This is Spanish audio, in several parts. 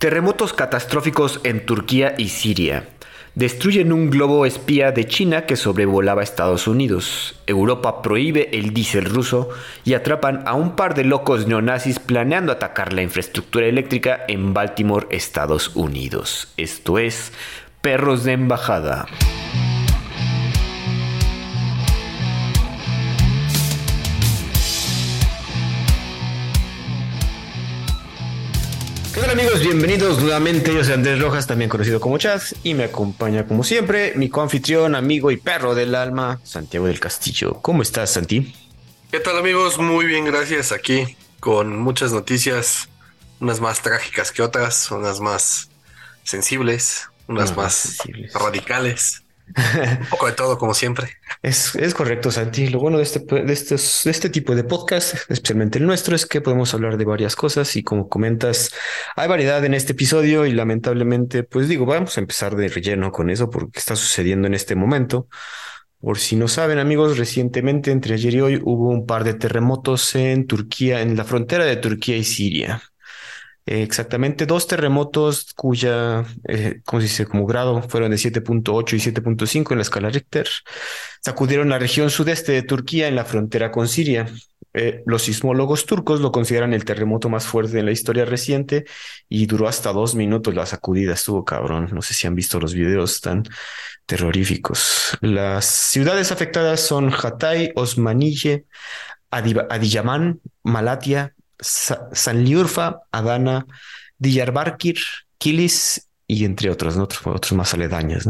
Terremotos catastróficos en Turquía y Siria. Destruyen un globo espía de China que sobrevolaba Estados Unidos. Europa prohíbe el diésel ruso y atrapan a un par de locos neonazis planeando atacar la infraestructura eléctrica en Baltimore, Estados Unidos. Esto es Perros de Embajada. Hola amigos? Bienvenidos nuevamente. Yo soy Andrés Rojas, también conocido como Chaz, y me acompaña como siempre mi coanfitrión, amigo y perro del alma, Santiago del Castillo. ¿Cómo estás, Santi? ¿Qué tal amigos? Muy bien, gracias. Aquí con muchas noticias, unas más trágicas que otras, unas más sensibles, unas más, radicales. Un poco de todo, como siempre. Es, correcto, Santi. Lo bueno de este, de, estos, de este tipo de podcast, especialmente el nuestro, es que podemos hablar de varias cosas y como comentas, hay variedad en este episodio y lamentablemente, pues digo, vamos a empezar de relleno con eso porque está sucediendo en este momento. Por si no saben, amigos, recientemente entre ayer y hoy hubo un par de terremotos en Turquía, en la frontera de Turquía y Siria exactamente dos terremotos cuya, eh, ¿cómo se dice?, como grado fueron de 7.8 y 7.5 en la escala Richter, sacudieron la región sudeste de Turquía en la frontera con Siria. Eh, los sismólogos turcos lo consideran el terremoto más fuerte en la historia reciente y duró hasta dos minutos la sacudida. Estuvo cabrón. No sé si han visto los videos tan terroríficos. Las ciudades afectadas son Hatay, Osmanille, Adiyaman, Malatia, Sanliurfa, Adana, Diyarbakir, Kilis y entre otros, otros, más aledaños.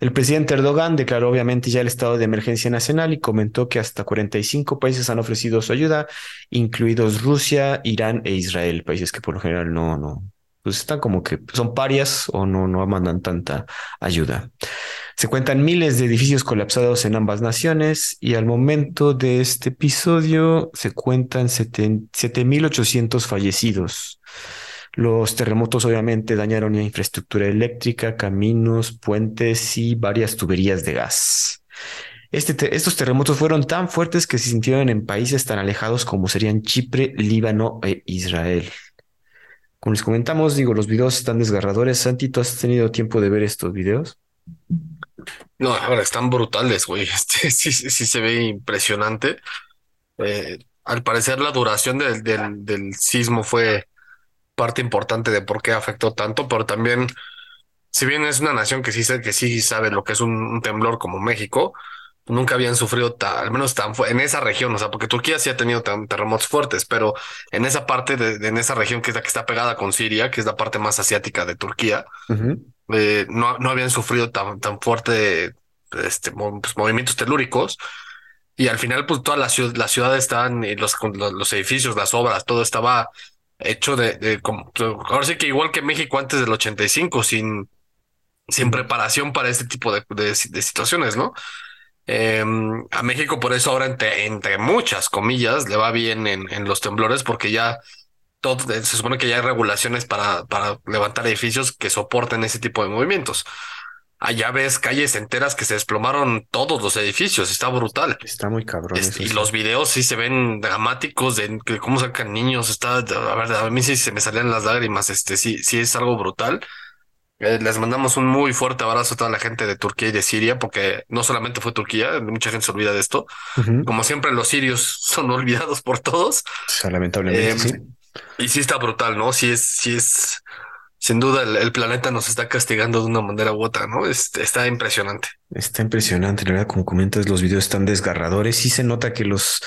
El presidente Erdogan declaró obviamente ya el estado de emergencia nacional y comentó que hasta 45 países han ofrecido su ayuda, incluidos Rusia, Irán e Israel, países que por lo general no, no, pues están como que son parias o no, no mandan tanta ayuda. Se cuentan miles de edificios colapsados en ambas naciones y al momento de este episodio se cuentan 7.800 fallecidos. Los terremotos obviamente dañaron la infraestructura eléctrica, caminos, puentes y varias tuberías de gas. Este estos terremotos fueron tan fuertes que se sintieron en países tan alejados como serían Chipre, Líbano e Israel. Como les comentamos, digo, los videos están desgarradores. Santi, ¿tú has tenido tiempo de ver estos videos? No, ahora están brutales, güey. Este sí, sí se ve impresionante. Eh, al parecer la duración del, del, sismo fue parte importante de por qué afectó tanto, pero también, si bien es una nación que sí, que sí sabe lo que es un, temblor como México, nunca habían sufrido al menos tan en esa región, o sea, porque Turquía sí ha tenido terremotos fuertes, pero en esa parte de, en esa región que es que está pegada con Siria, que es la parte más asiática de Turquía, eh, no, no habían sufrido tan, tan fuerte este, pues, movimientos telúricos. Y al final, pues toda la ciudad, la ciudad estaban, los, los, edificios, las obras, todo estaba hecho de, como, ahora sí que igual que México antes del 85, sin, sin preparación para este tipo de, de, situaciones, ¿no? Em, a México por eso ahora entre, entre muchas comillas le va bien en, en los temblores porque ya todo, se supone que ya hay regulaciones para, para levantar edificios que soporten ese tipo de movimientos. Allá ves calles enteras que se desplomaron todos los edificios, está brutal. Está muy cabrón. y los videos sí se ven dramáticos de cómo sacan niños, está, a ver, a mí sí se me salían las lágrimas, este sí, sí es algo brutal. Eh, les mandamos un muy fuerte abrazo a toda la gente de Turquía y de Siria, porque no solamente fue Turquía, mucha gente se olvida de esto. Como siempre, los sirios son olvidados por todos. lamentablemente. Em, sí. Y sí está brutal, ¿no? Sí es, sí es, sin duda el, planeta nos está castigando de una manera u otra, ¿no? está impresionante. Está impresionante, la verdad, como comentas, los videos están desgarradores. Sí se nota que los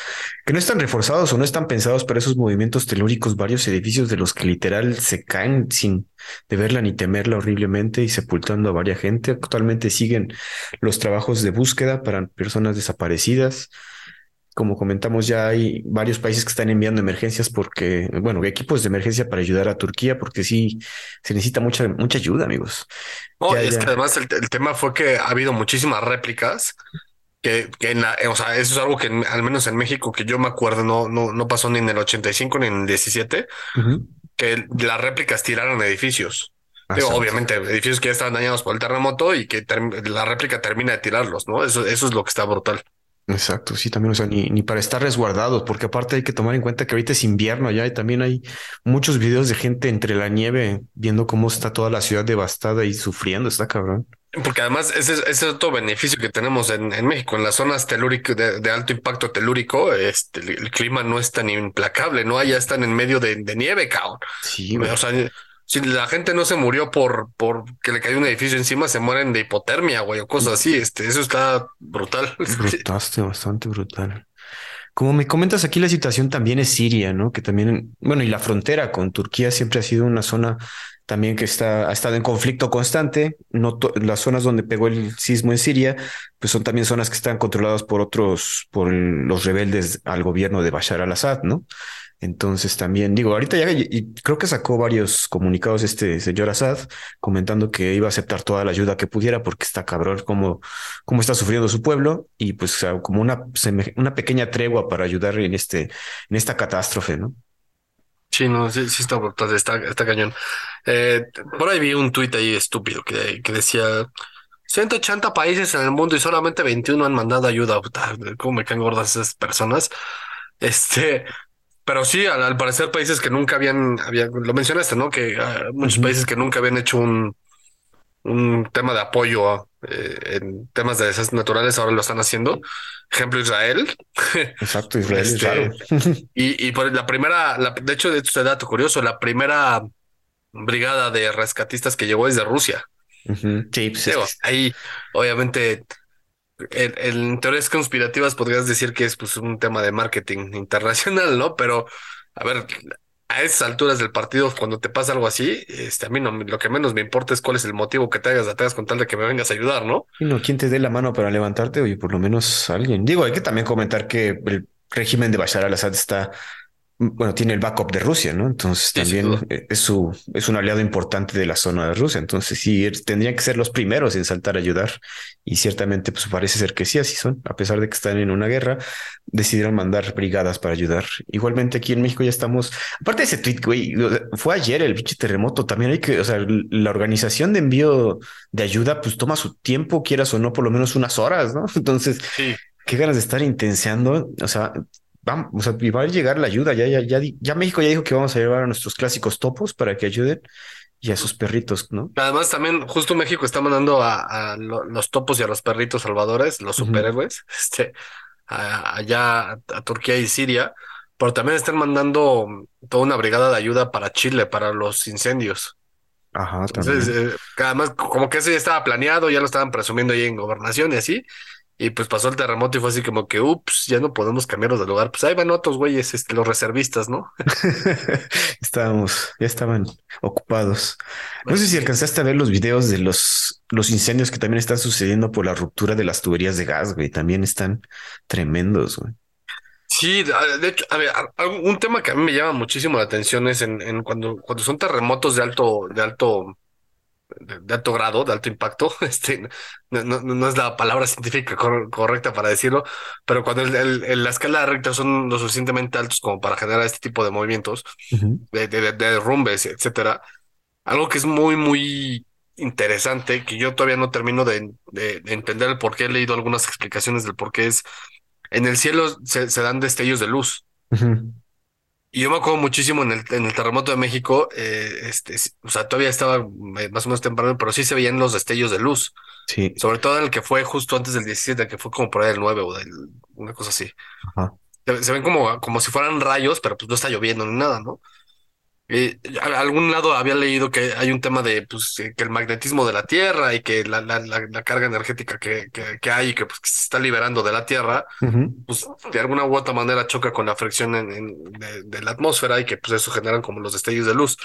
que no están reforzados o no están pensados para esos movimientos telúricos, varios edificios de los que literal se caen sin verla ni temerla horriblemente y sepultando a varias gente. Actualmente siguen los trabajos de búsqueda para personas desaparecidas. Como comentamos, ya hay varios países que están enviando emergencias porque, bueno, equipos de emergencia para ayudar a Turquía, porque sí se necesita mucha, mucha ayuda, amigos. No, es que además el, tema fue que ha habido muchísimas réplicas que, que en la, o sea, eso es algo que al menos en México que yo me acuerdo no, no, no pasó ni en el 85 ni en el 17, que las réplicas tiraron edificios. obviamente, edificios que ya estaban dañados por el terremoto y que la réplica termina de tirarlos, ¿no? Eso, eso es lo que está brutal. Exacto, sí, también, o sea, ni, ni para estar resguardados, porque aparte hay que tomar en cuenta que ahorita es invierno allá y también hay muchos videos de gente entre la nieve viendo cómo está toda la ciudad devastada y sufriendo, está cabrón. Porque además ese, ese es otro beneficio que tenemos en, en México, en las zonas telúricas de, de, alto impacto telúrico, este, el, clima no es tan implacable, ¿no? Allá están en medio de, de nieve, cabrón. Sí, o sea, si la gente no se murió por, por que le cayó un edificio encima, se mueren de hipotermia, güey, o cosas así. Este, eso está brutal. Brutaste, bastante brutal. Como me comentas aquí, la situación también es Siria, ¿no? Que también, bueno, y la frontera con Turquía siempre ha sido una zona también que está, ha estado en conflicto constante. No las zonas donde pegó el sismo en Siria, pues son también zonas que están controladas por otros, por los rebeldes al gobierno de Bashar al-Assad, ¿no? Entonces también digo, ahorita ya creo que sacó varios comunicados este señor Assad comentando que iba a aceptar toda la ayuda que pudiera porque está cabrón como, como está sufriendo su pueblo y pues como una, una pequeña tregua para ayudar en este, en esta catástrofe, ¿no? Sí, no, sí, sí está está, está cañón. Eh, por ahí vi un tuit ahí estúpido que, que decía 180 países en el mundo y solamente 21 han mandado ayuda. ¿Cómo me caen gordas esas personas? Este, pero sí, al, parecer países que nunca habían, había, lo mencionaste, ¿no? Que uh, muchos países que nunca habían hecho un, un tema de apoyo eh, en temas de desastres naturales ahora lo están haciendo. Ejemplo, Israel. Exacto, Israel. este, y, y por la primera, la, de hecho, de hecho, este dato curioso, la primera brigada de rescatistas que llegó es de Rusia. Uh -huh. Sí, pues Digo, ahí, obviamente, en, teorías conspirativas podrías decir que es pues un tema de marketing internacional, ¿no? Pero, a ver, a esas alturas del partido, cuando te pasa algo así, este, a mí no, lo que menos me importa es cuál es el motivo que te hagas, te hagas con tal de que me vengas a ayudar, ¿no? Y no, ¿quién te dé la mano para levantarte? Oye, por lo menos alguien. Digo, hay que también comentar que el régimen de Bashar al-Assad está bueno, tiene el backup de Rusia, ¿no? Entonces también sí, es su es un aliado importante de la zona de Rusia. Entonces sí tendrían que ser los primeros en saltar a ayudar y ciertamente pues parece ser que sí así son. A pesar de que están en una guerra, decidieron mandar brigadas para ayudar. Igualmente aquí en México ya estamos. Aparte de ese tweet, güey, fue ayer el pinche terremoto. También hay que, o sea, la organización de envío de ayuda pues toma su tiempo, quieras o no, por lo menos unas horas, ¿no? Entonces. Sí. Qué ganas de estar intenseando, o sea, vamos, o sea, va a llegar la ayuda. Ya, ya, ya, ya México ya dijo que vamos a llevar a nuestros clásicos topos para que ayuden y a sus perritos, ¿no? Además, también justo México está mandando a, a los topos y a los perritos salvadores, los superhéroes, uh -huh. este, a, allá a, Turquía y Siria, pero también están mandando toda una brigada de ayuda para Chile, para los incendios. Ajá, Entonces, eh, además, como que eso ya estaba planeado, ya lo estaban presumiendo ahí en gobernación y así, y pues pasó el terremoto y fue así como que, ups, ya no podemos cambiarlos de lugar. Pues ahí van otros güeyes, este, los reservistas, ¿no? Estábamos, ya estaban ocupados. No sé si alcanzaste a ver los videos de los, los incendios que también están sucediendo por la ruptura de las tuberías de gas, güey. También están tremendos, güey. Sí, de hecho, a ver, un tema que a mí me llama muchísimo la atención es en, en cuando, cuando son terremotos de alto, de alto de alto grado, de alto impacto, este, no, no, no es la palabra científica cor correcta para decirlo, pero cuando el, el, el, la escala de Richter son lo suficientemente altos como para generar este tipo de movimientos, uh -huh. de, de, de, derrumbes, etcétera, algo que es muy, muy interesante, que yo todavía no termino de, de, de entender el por qué, he leído algunas explicaciones del por qué es, en el cielo se, se dan destellos de luz. Uh -huh. Y yo me acuerdo muchísimo en el, en el terremoto de México, eh, este, o sea, todavía estaba eh, más o menos temprano, pero sí se veían los destellos de luz. Sí. Sobre todo en el que fue justo antes del 17, que fue como por ahí el 9 o del, una cosa así. Ajá. Se, se, ven como, como si fueran rayos, pero pues no está lloviendo ni nada, ¿no? Y a, a algún lado había leído que hay un tema de pues, que el magnetismo de la Tierra y que la, la, la, la carga energética que, que, que, hay y que, pues, que se está liberando de la Tierra, uh -huh. pues de alguna u otra manera choca con la fricción en, en, de, de, la atmósfera y que pues eso generan como los destellos de luz.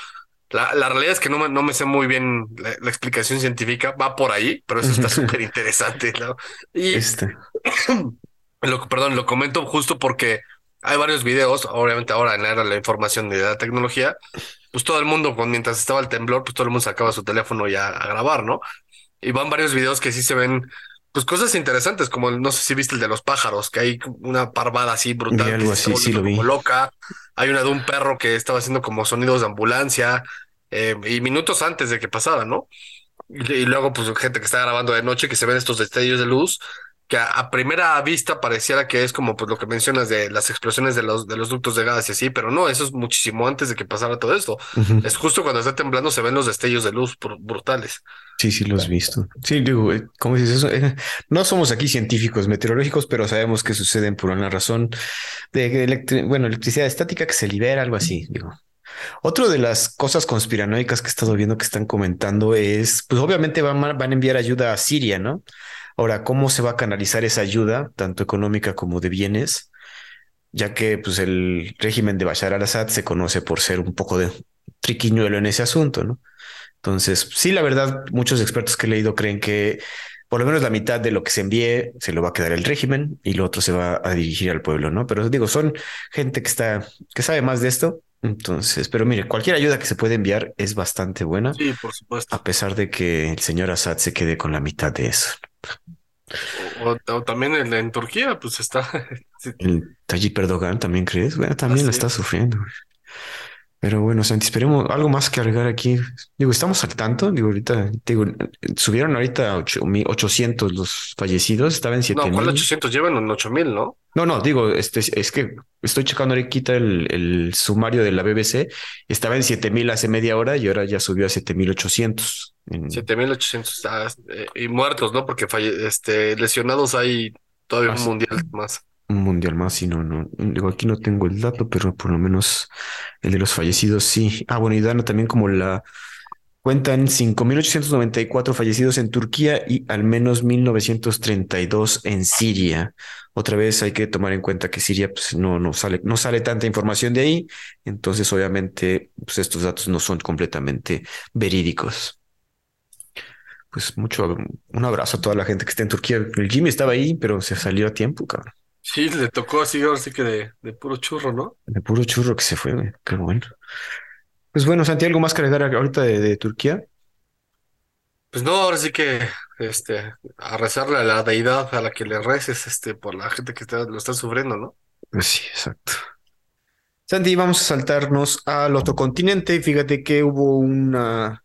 La, la realidad es que no me, no me sé muy bien la, la, explicación científica, va por ahí, pero eso está súper interesante. ¿no? Y este. lo, perdón, lo comento justo porque hay varios videos, obviamente ahora en la era de la información y de la tecnología, pues todo el mundo, mientras estaba el temblor, pues todo el mundo sacaba su teléfono ya a grabar, ¿no? Y van varios videos que sí se ven, pues cosas interesantes, como no sé si viste el de los pájaros, que hay una parvada así brutal, algo que así, sí lo como vi. loca. Hay una de un perro que estaba haciendo como sonidos de ambulancia, eh, y minutos antes de que pasara, ¿no? Y, y luego, pues, gente que está grabando de noche, que se ven estos destellos de luz, que a, primera vista pareciera que es como pues lo que mencionas de las explosiones de los, de los ductos de gas y así, pero no, eso es muchísimo antes de que pasara todo esto. Es justo cuando está temblando se ven los destellos de luz brutales. Sí, sí, los he visto. Sí, digo, eh, ¿cómo dices eso? Eh, no somos aquí científicos meteorológicos, pero sabemos que suceden por una razón de, bueno, electricidad estática que se libera, algo así, digo. Otro de las cosas conspiranoicas que he estado viendo que están comentando es, pues obviamente van, van a enviar ayuda a Siria, ¿no? Ahora, ¿cómo se va a canalizar esa ayuda, tanto económica como de bienes? Ya que pues, el régimen de Bashar al-Assad se conoce por ser un poco de triquiñuelo en ese asunto, ¿no? Entonces, sí, la verdad, muchos expertos que he leído creen que por lo menos la mitad de lo que se envíe se lo va a quedar el régimen y lo otro se va a dirigir al pueblo, ¿no? Pero digo, son gente que está, que sabe más de esto. Entonces, pero mire, cualquier ayuda que se puede enviar es bastante buena. Sí, por supuesto. A pesar de que el señor Assad se quede con la mitad de eso. O, también el, en Turquía, pues está. El Tayyip Erdogan también crees, bueno, también lo está sufriendo. Pero bueno, Santi, esperemos algo más que agregar aquí. Digo, estamos al tanto. Digo, ahorita, digo, subieron ahorita 800 los fallecidos, estaban en 7000. No, ¿cuál 800? Llevan en 8000, ¿no? No, no, digo, este, es que estoy checando ahorita el, el sumario de la BBC. Estaba en 7000 hace media hora y ahora ya subió a 7800. En... 7800 ah, eh, y muertos, ¿no? Porque falle este, lesionados hay todavía un mundial más mundial más y no, no, digo, aquí no tengo el dato, pero por lo menos el de los fallecidos sí. Ah, bueno, y Dana también como la cuentan 5.894 fallecidos en Turquía y al menos 1.932 en Siria. Otra vez hay que tomar en cuenta que Siria pues, no, no, sale, no sale tanta información de ahí, entonces obviamente pues, estos datos no son completamente verídicos. Pues mucho, un abrazo a toda la gente que está en Turquía. El Jimmy estaba ahí, pero se salió a tiempo, cabrón. Sí, le tocó así, ahora sí que de, de puro churro, ¿no? De puro churro que se fue, güey. Qué bueno. Pues bueno, Santi, ¿algo más que agregar ahorita de, Turquía? Pues no, ahora sí que este, a rezarle a la deidad a la que le reces este, por la gente que está, lo está sufriendo, ¿no? Pues sí, exacto. Santi, vamos a saltarnos al otro continente. Fíjate que hubo una,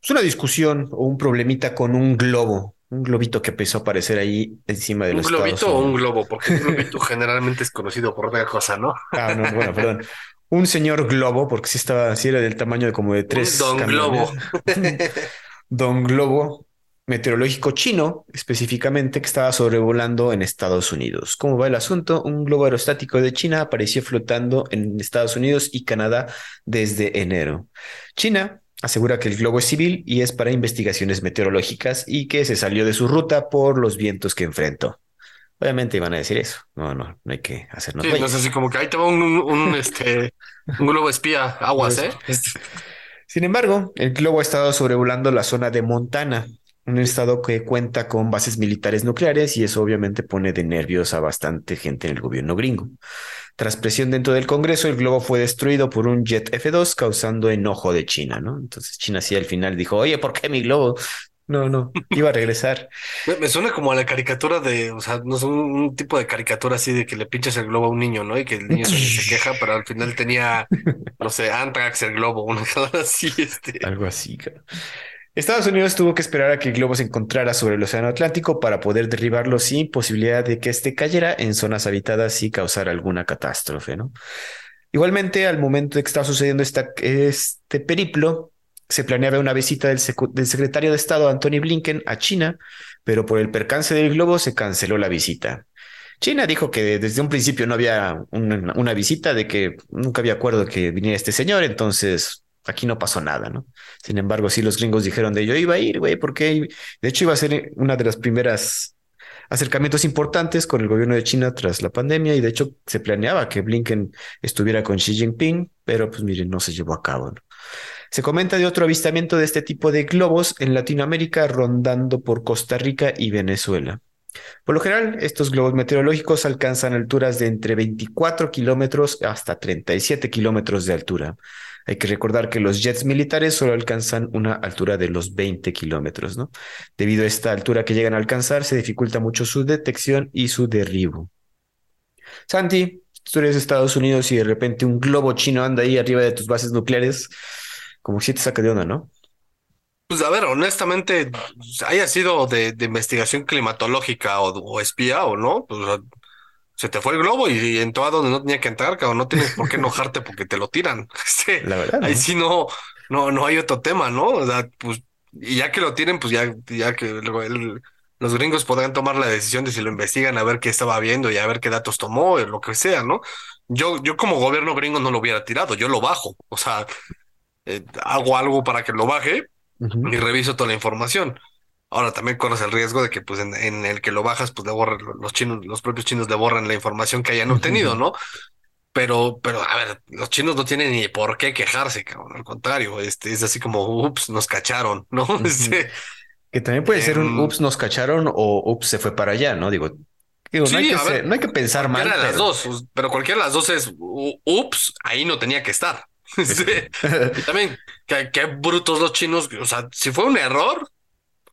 pues una discusión o un problemita con un globo un globito que empezó a aparecer ahí encima de los ¿Un globito o un globo? Porque un globito generalmente es conocido por otra cosa, ¿no? Ah, no, bueno, perdón. Un señor globo, porque sí estaba, sí era del tamaño de como de tres. don Globo. don Globo meteorológico chino, específicamente, que estaba sobrevolando en Estados Unidos. ¿Cómo va el asunto? Un globo aerostático de China apareció flotando en Estados Unidos y Canadá desde enero. China asegura que el globo es civil y es para investigaciones meteorológicas y que se salió de su ruta por los vientos que enfrentó. Obviamente iban a decir eso. No, no, no hay que hacernos. Sí, no es así como que ahí te va un, este, un globo espía, aguas, ¿eh? Sin embargo, el globo ha estado sobrevolando la zona de Montana, un estado que cuenta con bases militares nucleares y eso obviamente pone de nervios a bastante gente en el gobierno gringo. Tras presión dentro del Congreso, el globo fue destruido por un jet F-2, causando enojo de China, ¿no? Entonces China sí al final dijo, oye, ¿por qué mi globo? No, no, iba a regresar. Me, suena como a la caricatura de, o sea, no es un, tipo de caricatura así de que le pinchas el globo a un niño, ¿no? Y que el niño se, queja, pero al final tenía, no sé, Antrax el globo, una cosa así, este. Algo así, claro. Estados Unidos tuvo que esperar a que el globo se encontrara sobre el Océano Atlántico para poder derribarlo sin posibilidad de que éste cayera en zonas habitadas y causar alguna catástrofe, ¿no? Igualmente, al momento de que estaba sucediendo este periplo, se planeaba una visita del, secretario de Estado Anthony Blinken a China, pero por el percance del globo se canceló la visita. China dijo que desde un principio no había una, una visita, de que nunca había acuerdo que viniera este señor, entonces aquí no pasó nada, ¿no? Sin embargo, sí los gringos dijeron de yo iba a ir, güey, porque de hecho iba a ser una de las primeras acercamientos importantes con el gobierno de China tras la pandemia y de hecho se planeaba que Blinken estuviera con Xi Jinping, pero pues miren, no se llevó a cabo. ¿no? Se comenta de otro avistamiento de este tipo de globos en Latinoamérica rondando por Costa Rica y Venezuela. Por lo general, estos globos meteorológicos alcanzan alturas de entre 24 kilómetros hasta 37 kilómetros de altura. Hay que recordar que los jets militares solo alcanzan una altura de los 20 kilómetros, ¿no? Debido a esta altura que llegan a alcanzar, se dificulta mucho su detección y su derribo. Santi, tú eres de Estados Unidos y de repente un globo chino anda ahí arriba de tus bases nucleares, como si te saca de onda, ¿no? Pues a ver, honestamente, haya sido de, investigación climatológica o, o espía o no, pues se te fue el globo y, entró a donde no tenía que entrar, cabrón. No tienes por qué enojarte porque te lo tiran. La verdad, ahí ¿no? sí no, no, no hay otro tema, ¿no? O sea, pues, y ya que lo tienen, pues ya, ya que el- los gringos podrán tomar la decisión de si lo investigan, a ver qué estaba viendo y a ver qué datos tomó, lo que sea, ¿no? Yo, yo como gobierno gringo no lo hubiera tirado, yo lo bajo. O sea, eh, hago algo para que lo baje y reviso toda la información. Ahora también corres el riesgo de que pues en, en el que lo bajas, pues le borren los chinos, los propios chinos le borran la información que hayan obtenido, ¿no? Pero, pero, a ver, los chinos no tienen ni por qué quejarse, cabrón. Al contrario, este es así como, ups, nos cacharon, ¿no? Este, Que también puede ser un Em, ups, nos cacharon o ups, se fue para allá, ¿no? Digo, digo, no hay sí, que a ver, ser- no hay que pensar mal, de las pero dos, pues, pero cualquiera de las dos es, ups, ahí no tenía que estar. Este, y también, qué brutos los chinos, o sea, si fue un error,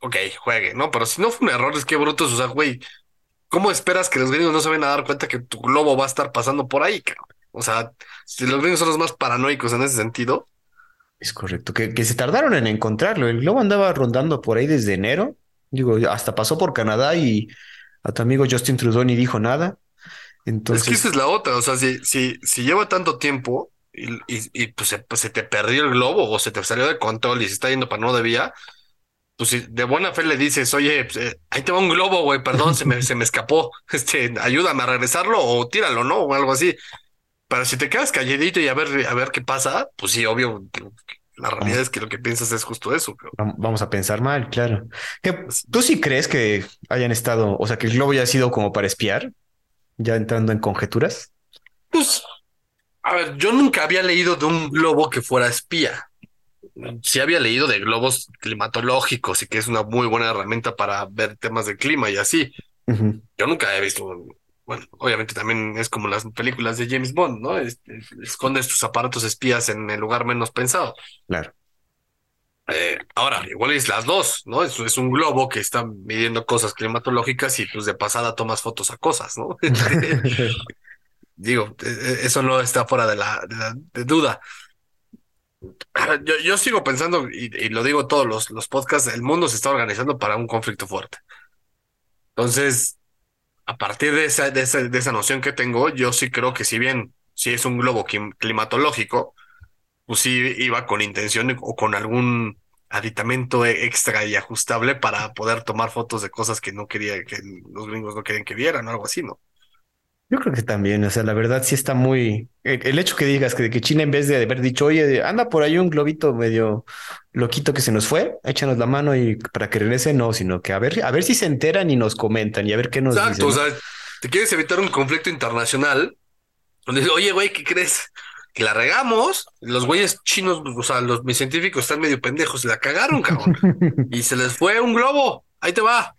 ok, juegue, ¿no? Pero si no fue un error, es que brutos, o sea, güey, ¿cómo esperas que los gringos no se van a dar cuenta que tu globo va a estar pasando por ahí, cabrón? O sea, si los gringos son los más paranoicos en ese sentido, Es correcto, que, que se tardaron en encontrarlo. El globo andaba rondando por ahí desde enero. Digo, hasta pasó por Canadá y a tu amigo Justin Trudeau ni dijo nada. es que esa Entonces, es la otra, o sea, si, si, si lleva tanto tiempo y, y, y, pues, se, pues se te perdió el globo o se te salió de control y se está yendo para no debía, pues si de buena fe le dices, oye, pues, eh, ahí te va un globo, güey, perdón, se me, se me escapó, este, ayúdame a regresarlo o tíralo, ¿no? O algo así. Pero si te quedas calladito y a ver, a ver qué pasa, pues sí, obvio, la realidad es que lo que piensas es justo eso, vamos a pensar mal, claro. Que, ¿Tú sí crees que hayan estado, o sea, que el globo ya ha sido como para espiar? Ya entrando en conjeturas. Pues, a ver, yo nunca había leído de un globo que fuera espía. Sí había leído de globos climatológicos y que es una muy buena herramienta para ver temas de clima y así. Yo nunca he visto, bueno, obviamente también es como las películas de James Bond, ¿no? Este, escondes tus aparatos espías en el lugar menos pensado. claro. Eh, ahora, igual es las dos, ¿no? Es, es un globo que está midiendo cosas climatológicas y pues de pasada tomas fotos a cosas, ¿no? Digo, e- e- eso no está fuera de la, de la- de duda. Yo, yo sigo pensando, y, lo digo todos los, los podcasts, el mundo se está organizando para un conflicto fuerte. Entonces, a partir de esa, de esa, de esa noción que tengo, yo sí creo que si bien si es un globo clim- climatológico, pues sí iba con intención o con algún aditamento e- extra y ajustable para poder tomar fotos de cosas que no quería, que los gringos no querían que vieran o algo así, ¿no? Yo creo que también, o sea, la verdad sí está muy... El, el hecho que digas que, que China en vez de haber dicho, oye, anda por ahí un globito medio loquito que se nos fue, échanos la mano y para que regrese, no, sino que a ver, a ver si se enteran y nos comentan y a ver qué nos Exacto, dicen. o ¿no? sea, te quieres evitar un conflicto internacional, donde dices, oye, güey, ¿qué crees? Que la regamos, los güeyes chinos, o sea, los mis científicos están medio pendejos, la cagaron, cabrón, y se les fue un globo, ahí te va.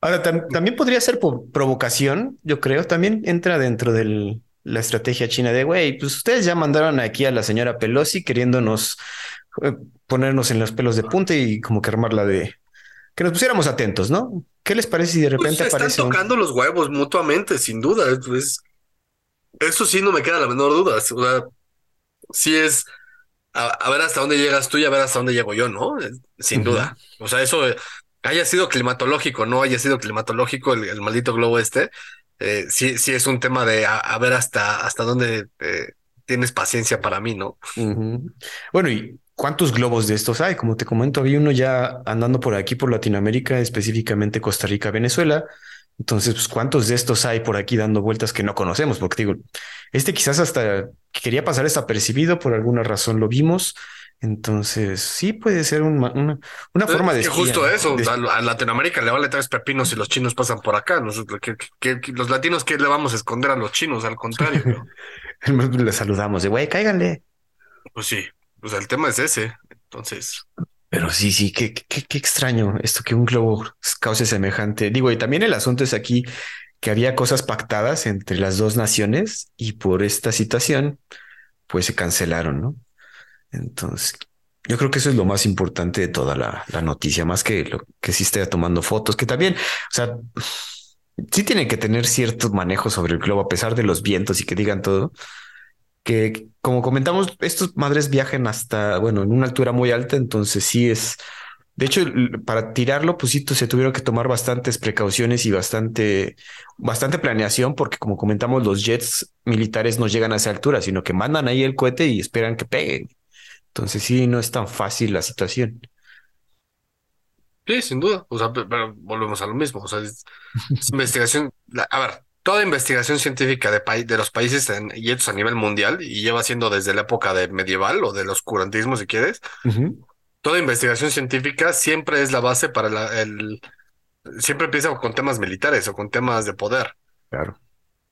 Ahora, tam- también podría ser por provocación, yo creo, también entra dentro de la estrategia china de, güey, pues ustedes ya mandaron aquí a la señora Pelosi queriéndonos eh, ponernos en los pelos de punta y como que armarla de... Que nos pusiéramos atentos, ¿no? ¿Qué les parece si de Pues repente se están aparece un... tocando los huevos mutuamente, sin duda. Pues, eso sí no me queda la menor duda. O sea, sí es a, a ver hasta dónde llegas tú y a ver hasta dónde llego yo, ¿no? Sin duda. O sea, eso haya sido climatológico, no haya sido climatológico el, el maldito globo este, eh, sí, sí es un tema de a, ver hasta, hasta dónde eh, tienes paciencia para mí, ¿no? Bueno, ¿y cuántos globos de estos hay? Como te comento, había uno ya andando por aquí, por Latinoamérica, específicamente Costa Rica, Venezuela. Entonces, pues, ¿cuántos de estos hay por aquí dando vueltas que no conocemos? Porque digo, este quizás hasta quería pasar desapercibido, por alguna razón lo vimos. Entonces, sí puede ser una, una, una forma de que justo eso, de- a, Latinoamérica le vale tres pepinos si los chinos pasan por acá. Nosotros, que, que- que- los latinos, ¿qué le vamos a esconder a los chinos? Al contrario, ¿no? le saludamos de, güey, cáiganle. Pues sí, pues el tema es ese. Entonces, Pero sí, sí, qué, qué, qué extraño esto que un globo cause semejante. Digo, y también el asunto es aquí que había cosas pactadas entre las dos naciones y por esta situación, pues se cancelaron, ¿no? Entonces, yo creo que eso es lo más importante de toda la, noticia, más que lo que sí esté tomando fotos, que también, o sea, sí tiene que tener cierto manejo sobre el globo, a pesar de los vientos y que digan todo, que como comentamos, estos madres viajan hasta, bueno, en una altura muy alta, entonces sí es De hecho, para tirarlo, pues sí, se tuvieron que tomar bastantes precauciones y bastante, bastante planeación, porque como comentamos, los jets militares no llegan a esa altura, sino que mandan ahí el cohete y esperan que peguen. Entonces sí, no es tan fácil la situación. Sí, sin duda. O sea, pero volvemos a lo mismo. O sea, es, investigación. a ver, toda investigación científica de, de los países en, y a nivel mundial, y lleva siendo desde la época de medieval o del oscurantismo, si quieres, toda investigación científica siempre es la base para el... Siempre empieza con temas militares o con temas de poder. Claro.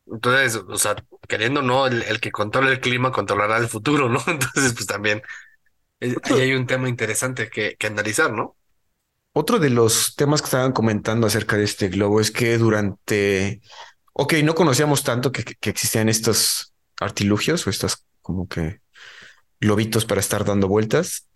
Entonces, o sea, queriendo no, el, que controla el clima controlará el futuro, ¿no? Entonces, pues también ahí hay un tema interesante que, que analizar, ¿no? Otro de los temas que estaban comentando acerca de este globo es que durante, ok, no conocíamos tanto que, que existían estos artilugios o estos como que globitos para estar dando vueltas,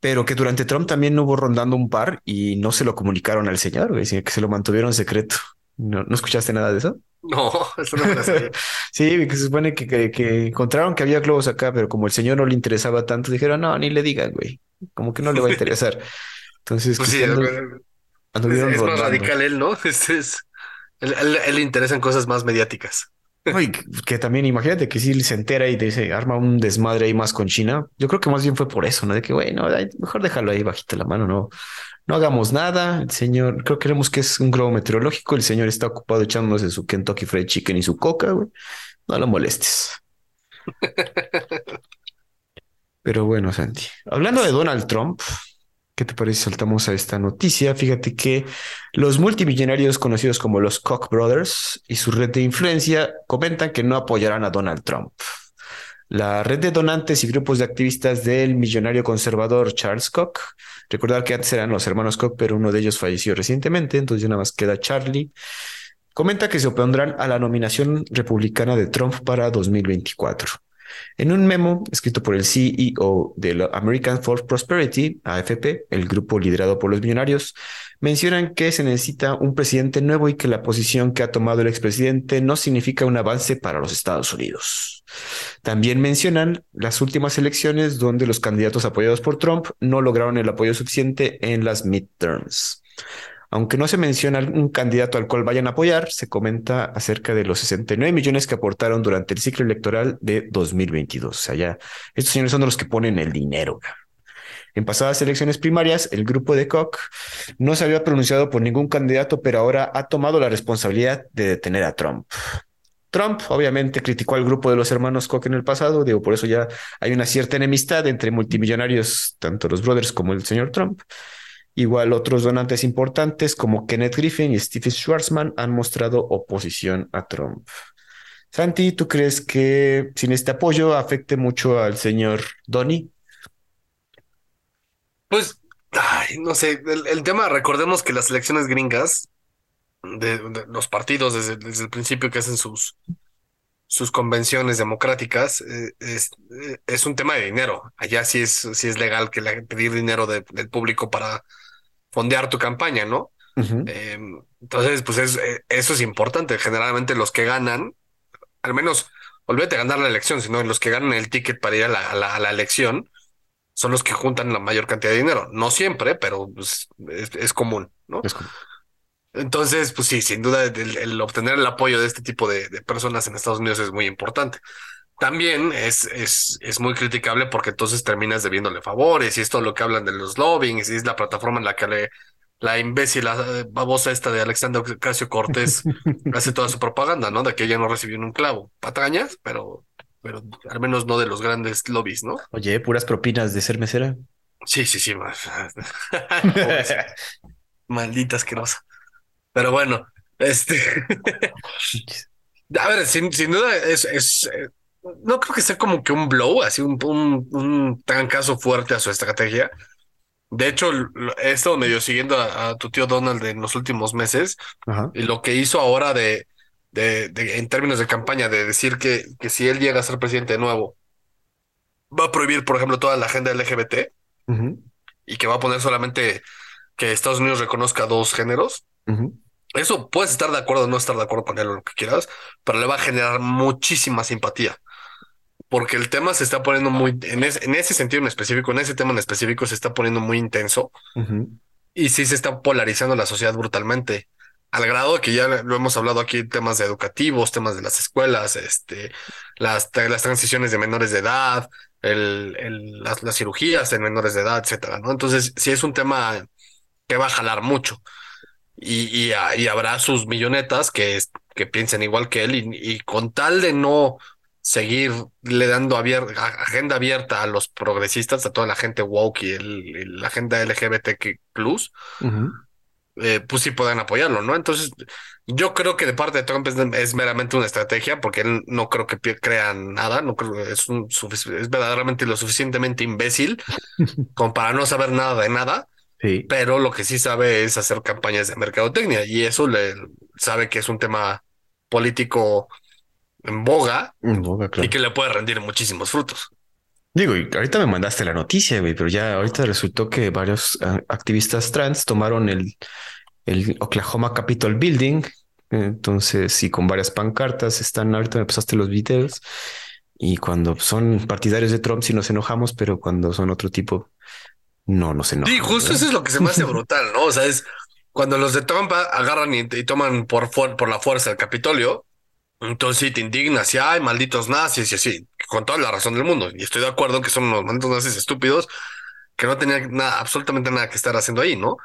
pero que durante Trump también hubo rondando un par y no se lo comunicaron al señor, güey, sino que se lo mantuvieron secreto. ¿No, ¿no escuchaste nada de eso? No, eso no me lo sabía. sí, que se supone que, que, encontraron que había globos acá, pero como el señor no le interesaba tanto, dijeron, no, ni le digan, güey. Como que no le va a interesar. Entonces, pues sí, es, más radical él, ¿no? Este es, él, él, le interesan cosas más mediáticas. que, también imagínate que si se entera y dice arma un desmadre ahí más con China. Yo creo que más bien fue por eso, ¿no? De que, bueno, mejor déjalo ahí bajita la mano, no, no hagamos nada. El señor, creo que creemos que es un globo meteorológico. El señor está ocupado echándose su Kentucky Fried Chicken y su coca, güey. No lo molestes. Pero bueno, Santi, hablando de Donald Trump, ¿Qué te parece? Saltamos a esta noticia. Fíjate que los multimillonarios conocidos como los Koch Brothers y su red de influencia comentan que no apoyarán a Donald Trump. La red de donantes y grupos de activistas del millonario conservador Charles Koch, recordar que antes eran los hermanos Koch, pero uno de ellos falleció recientemente, entonces ya nada más queda Charlie, comenta que se opondrán a la nominación republicana de Trump para 2024. En un memo escrito por el CEO de la American for Prosperity, AFP, el grupo liderado por los millonarios, mencionan que se necesita un presidente nuevo y que la posición que ha tomado el expresidente no significa un avance para los Estados Unidos. También mencionan las últimas elecciones donde los candidatos apoyados por Trump no lograron el apoyo suficiente en las midterms. Aunque no se menciona un candidato al cual vayan a apoyar, se comenta acerca de los 69 millones que aportaron durante el ciclo electoral de 2022. O sea, ya estos señores son los que ponen el dinero. En pasadas elecciones primarias, el grupo de Koch no se había pronunciado por ningún candidato, pero ahora ha tomado la responsabilidad de detener a Trump. Trump obviamente criticó al grupo de los hermanos Koch en el pasado, digo, por eso ya hay una cierta enemistad entre multimillonarios, tanto los brothers como el señor Trump. Igual otros donantes importantes como Kenneth Griffin y Steve Schwarzman han mostrado oposición a Trump. Santi, ¿tú crees que sin este apoyo afecte mucho al señor Donny? Pues, no sé, el, tema, recordemos que las elecciones gringas, de, los partidos desde, el principio que hacen sus, sus convenciones democráticas, eh, es, eh, es, un tema de dinero. Allá sí es, sí es legal que pedir dinero del público para fondear tu campaña, ¿no? Em, entonces, pues eh, eso es importante. Generalmente los que ganan, al menos, olvídate de ganar la elección, sino los que ganan el ticket para ir a la, elección, son los que juntan la mayor cantidad de dinero. No siempre, pero pues, es, común, ¿no? Entonces, pues sí, sin duda el, obtener el apoyo de este tipo de, personas en Estados Unidos es muy importante. También es, es, es muy criticable porque entonces terminas debiéndole favores y esto es lo que hablan de los lobbying y es la plataforma en la que le, la imbécil, la babosa esta de Alexander Casio Cortés hace toda su propaganda, ¿no? De que ella no recibió un clavo. Patrañas, pero, pero al menos no de los grandes lobbies, ¿no? Oye, puras propinas de ser mesera. Sí, sí, sí. Maldita asquerosa. Pero bueno, este. A ver, sin, sin duda es, es, no creo que sea como que un blow, así un, un, un caso fuerte a su estrategia. De hecho, he estado medio siguiendo a, tu tío Donald en los últimos meses y lo que hizo ahora de, de, en términos de campaña, de decir que, que si él llega a ser presidente de nuevo, va a prohibir, por ejemplo, toda la agenda LGBT y que va a poner solamente que Estados Unidos reconozca dos géneros. Eso puedes estar de acuerdo o no estar de acuerdo con él o lo que quieras, pero le va a generar muchísima simpatía. Porque el tema se está poniendo muy, en, en ese sentido en específico, en ese tema en específico, se está poniendo muy intenso y sí se está polarizando la sociedad brutalmente al grado que ya lo hemos hablado aquí, temas educativos, temas de las escuelas, este, las, las transiciones de menores de edad, el, el, las, las, cirugías en menores de edad, etcétera, ¿no? Entonces, sí es un tema que va a jalar mucho. Y, y, y habrá sus millonetas que, que piensen igual que él, y, y con tal de no seguirle dando agenda abierta a los progresistas, a toda la gente woke y, el, la agenda LGBTQ, eh, pues sí puedan apoyarlo, ¿no? Entonces, yo creo que de parte de Trump es, meramente una estrategia, porque él no creo que crea nada, no creo es, un, es verdaderamente lo suficientemente imbécil como para no saber nada de nada. Sí. Pero lo que sí sabe es hacer campañas de mercadotecnia y eso le sabe que es un tema político en boga, en boga claro. y que le puede rendir muchísimos frutos. Digo, y ahorita me mandaste la noticia, güey, pero ya ahorita resultó que varios uh, activistas trans tomaron el, el Oklahoma Capitol Building. Entonces, y con varias pancartas están, ahorita me pasaste los videos. Y cuando son partidarios de Trump, sí nos enojamos, pero cuando son otro tipo, no nos enojamos. Sí, justo eso es lo que se me hace brutal, ¿no? O sea, es cuando los de Trump agarran y, y toman por, por la fuerza el Capitolio, entonces sí te indignas y ay, malditos nazis y así, con toda la razón del mundo. Y estoy de acuerdo que son unos malditos nazis estúpidos que no tenían nada, absolutamente nada que estar haciendo ahí, ¿no?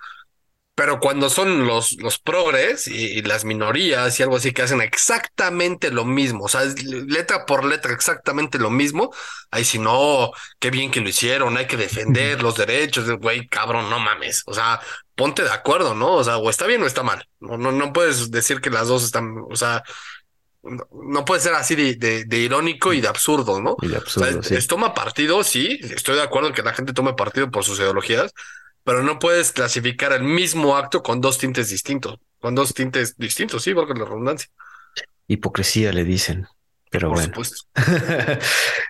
Pero cuando son los, los progres y, las minorías y algo así que hacen exactamente lo mismo, o sea, letra por letra exactamente lo mismo, ahí si no, qué bien que lo hicieron, hay que defender los derechos, güey, cabrón, no mames, o sea, ponte de acuerdo, ¿no? O sea, o está bien o está mal, no, no, no puedes decir que las dos están, o sea, no, puede ser así de, de, irónico y de absurdo, ¿no? Y de absurdo, es, toma partido, sí, estoy de acuerdo en que la gente tome partido por sus ideologías, pero no puedes clasificar el mismo acto con dos tintes distintos, con dos tintes distintos, sí, porque la redundancia. Hipocresía le dicen. Pero por bueno. Supuesto.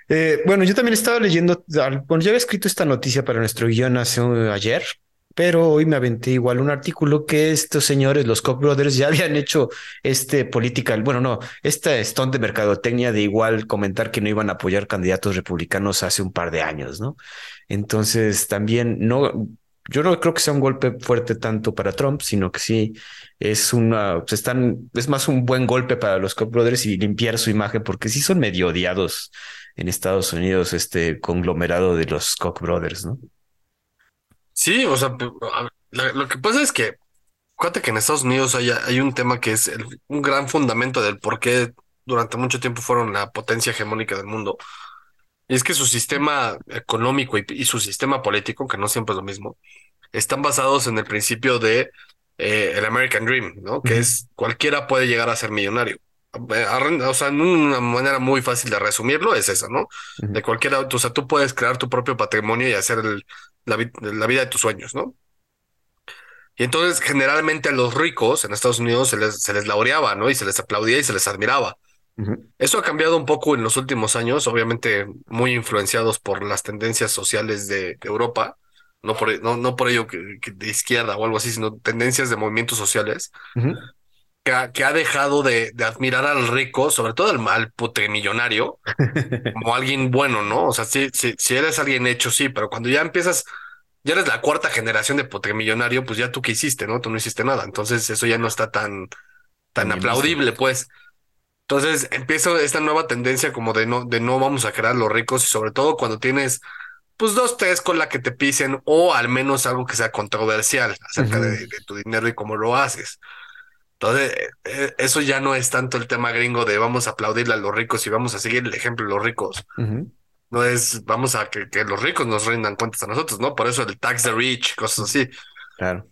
eh, bueno, yo también estaba leyendo, bueno, ya había escrito esta noticia para nuestro guion hace ayer, pero hoy me aventé igual un artículo que estos señores, los Koch brothers, ya habían hecho este political, bueno, no, esta stunt de mercadotecnia de igual comentar que no iban a apoyar candidatos republicanos hace un par de años, ¿no? Entonces también no, yo no creo que sea un golpe fuerte tanto para Trump, sino que sí es una, se están, es más un buen golpe para los Koch brothers y limpiar su imagen porque sí son medio odiados en Estados Unidos, este conglomerado de los Koch brothers, ¿no? Sí, o sea, lo que pasa es que, fíjate que en Estados Unidos hay, hay un tema que es un gran fundamento del por qué durante mucho tiempo fueron la potencia hegemónica del mundo. Y es que su sistema económico y, su sistema político, que no siempre es lo mismo, están basados en el principio de eh, el American Dream, ¿no? Que es cualquiera puede llegar a ser millonario. Eh, o sea, una manera muy fácil de resumirlo es esa, ¿no? De cualquiera, o sea, tú puedes crear tu propio patrimonio y hacer el, la, vida de tus sueños, ¿no? Y entonces generalmente a los ricos en Estados Unidos se les, se les laureaba, ¿no? Y se les aplaudía y se les admiraba. Eso ha cambiado un poco en los últimos años, obviamente muy influenciados por las tendencias sociales de, Europa, no por, no, no por ello que, de izquierda o algo así, sino tendencias de movimientos sociales, que, ha, que, ha, dejado de, de, admirar al rico, sobre todo al, al putrimillonario, como alguien bueno, ¿no? O sea, si, si, si, eres alguien hecho, sí, pero cuando ya empiezas, ya eres la cuarta generación de putrimillonario, pues ya tú qué hiciste, ¿no? Tú no hiciste nada, entonces eso ya no está tan, tan aplaudible, pues. Entonces empieza esta nueva tendencia como de no, de no vamos a crear los ricos y sobre todo cuando tienes pues dos, tres con la que te pisen o al menos algo que sea controversial acerca de, tu dinero y cómo lo haces. Entonces, eh, eso ya no es tanto el tema gringo de vamos a aplaudirle a los ricos y vamos a seguir el ejemplo de los ricos. No es vamos a que, los ricos nos rindan cuentas a nosotros, ¿no? Por eso el tax the rich, cosas así. Claro.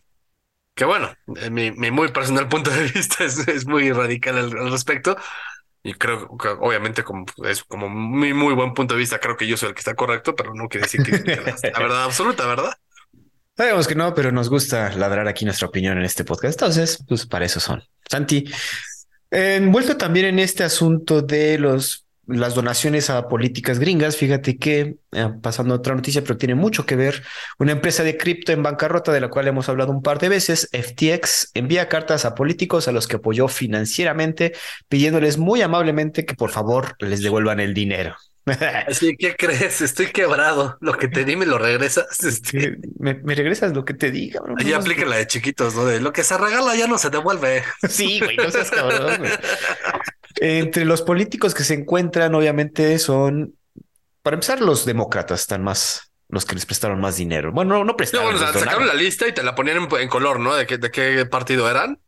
Que bueno, mi, mi muy personal punto de vista es, es muy radical al, respecto. Y creo que obviamente como es como mi muy buen punto de vista, creo que yo soy el que está correcto, pero no quiere decir que, la, verdad absoluta, ¿verdad? Sabemos que no, pero nos gusta ladrar aquí nuestra opinión en este podcast. Entonces, pues para eso son. Santi, envuelto también en este asunto de los las donaciones a políticas gringas, fíjate que, eh, pasando otra noticia, pero tiene mucho que ver, una empresa de cripto en bancarrota de la cual hemos hablado un par de veces, FTX, envía cartas a políticos a los que apoyó financieramente, pidiéndoles muy amablemente que por favor les devuelvan el dinero. Así, ¿qué crees? Estoy quebrado. Lo que te di me lo regresas. Este, ¿Me, me regresas lo que te diga, bro? ahí aplica la de chiquitos, ¿no? De lo que se regala ya no se devuelve. Sí, güey, no seas cabrón. güey. Entre los políticos que se encuentran, obviamente, son, para empezar, los demócratas están más, los que les prestaron más dinero. Bueno, no, no No, prestaron. bueno, sacaron donaron. la lista y te la ponían en, en color, ¿no? De qué, de qué partido eran.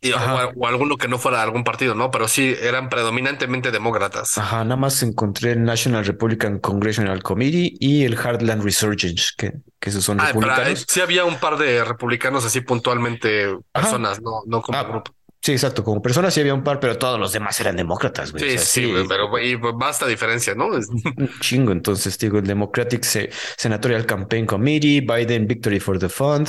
Y, o, o alguno que no fuera algún partido, ¿no? Pero sí eran predominantemente demócratas. Ajá, nada más encontré el National Republican Congressional Committee y el Heartland Resurgence, que, que esos son Ah, pero, eh, republicanos. sí había un par de republicanos así puntualmente personas, no, no como Ah, grupo. Sí, exacto. Como personas sí había un par, pero todos los demás eran demócratas, güey. O Sí, sea, sí, güey, pero y, basta diferencia, ¿no? Un chingo. Entonces, digo, el Democratic Se- Senatorial Campaign Committee, Biden Victory for the Fund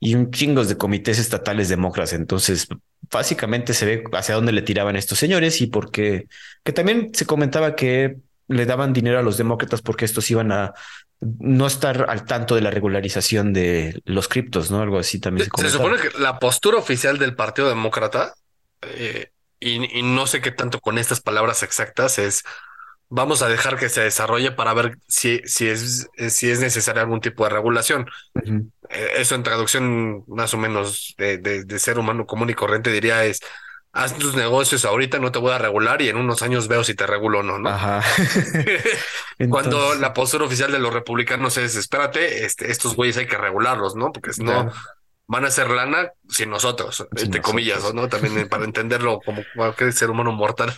y un chingo de comités estatales demócratas. Entonces, básicamente se ve hacia dónde le tiraban estos señores y porque que también se comentaba que le daban dinero a los demócratas porque estos iban a no estar al tanto de la regularización de los criptos, ¿no? Algo así también se Se supone que la postura oficial del Partido Demócrata, eh, y, y no sé qué tanto con estas palabras exactas, es vamos a dejar que se desarrolle para ver si, si, es, si es necesaria algún tipo de regulación. Ujú. Eh, Eso en traducción más o menos de, de, de ser humano común y corriente diría es, haz tus negocios ahorita, no te voy a regular y en unos años veo si te regulo o no, ¿no? Ajá. Cuando Entonces, la postura oficial de los republicanos es, espérate, este, estos güeyes hay que regularlos, ¿no? Porque si no, claro. van a hacer lana sin nosotros, Sin entre comillas, nosotros. ¿no? También eh, para entenderlo como cualquier ser humano mortal.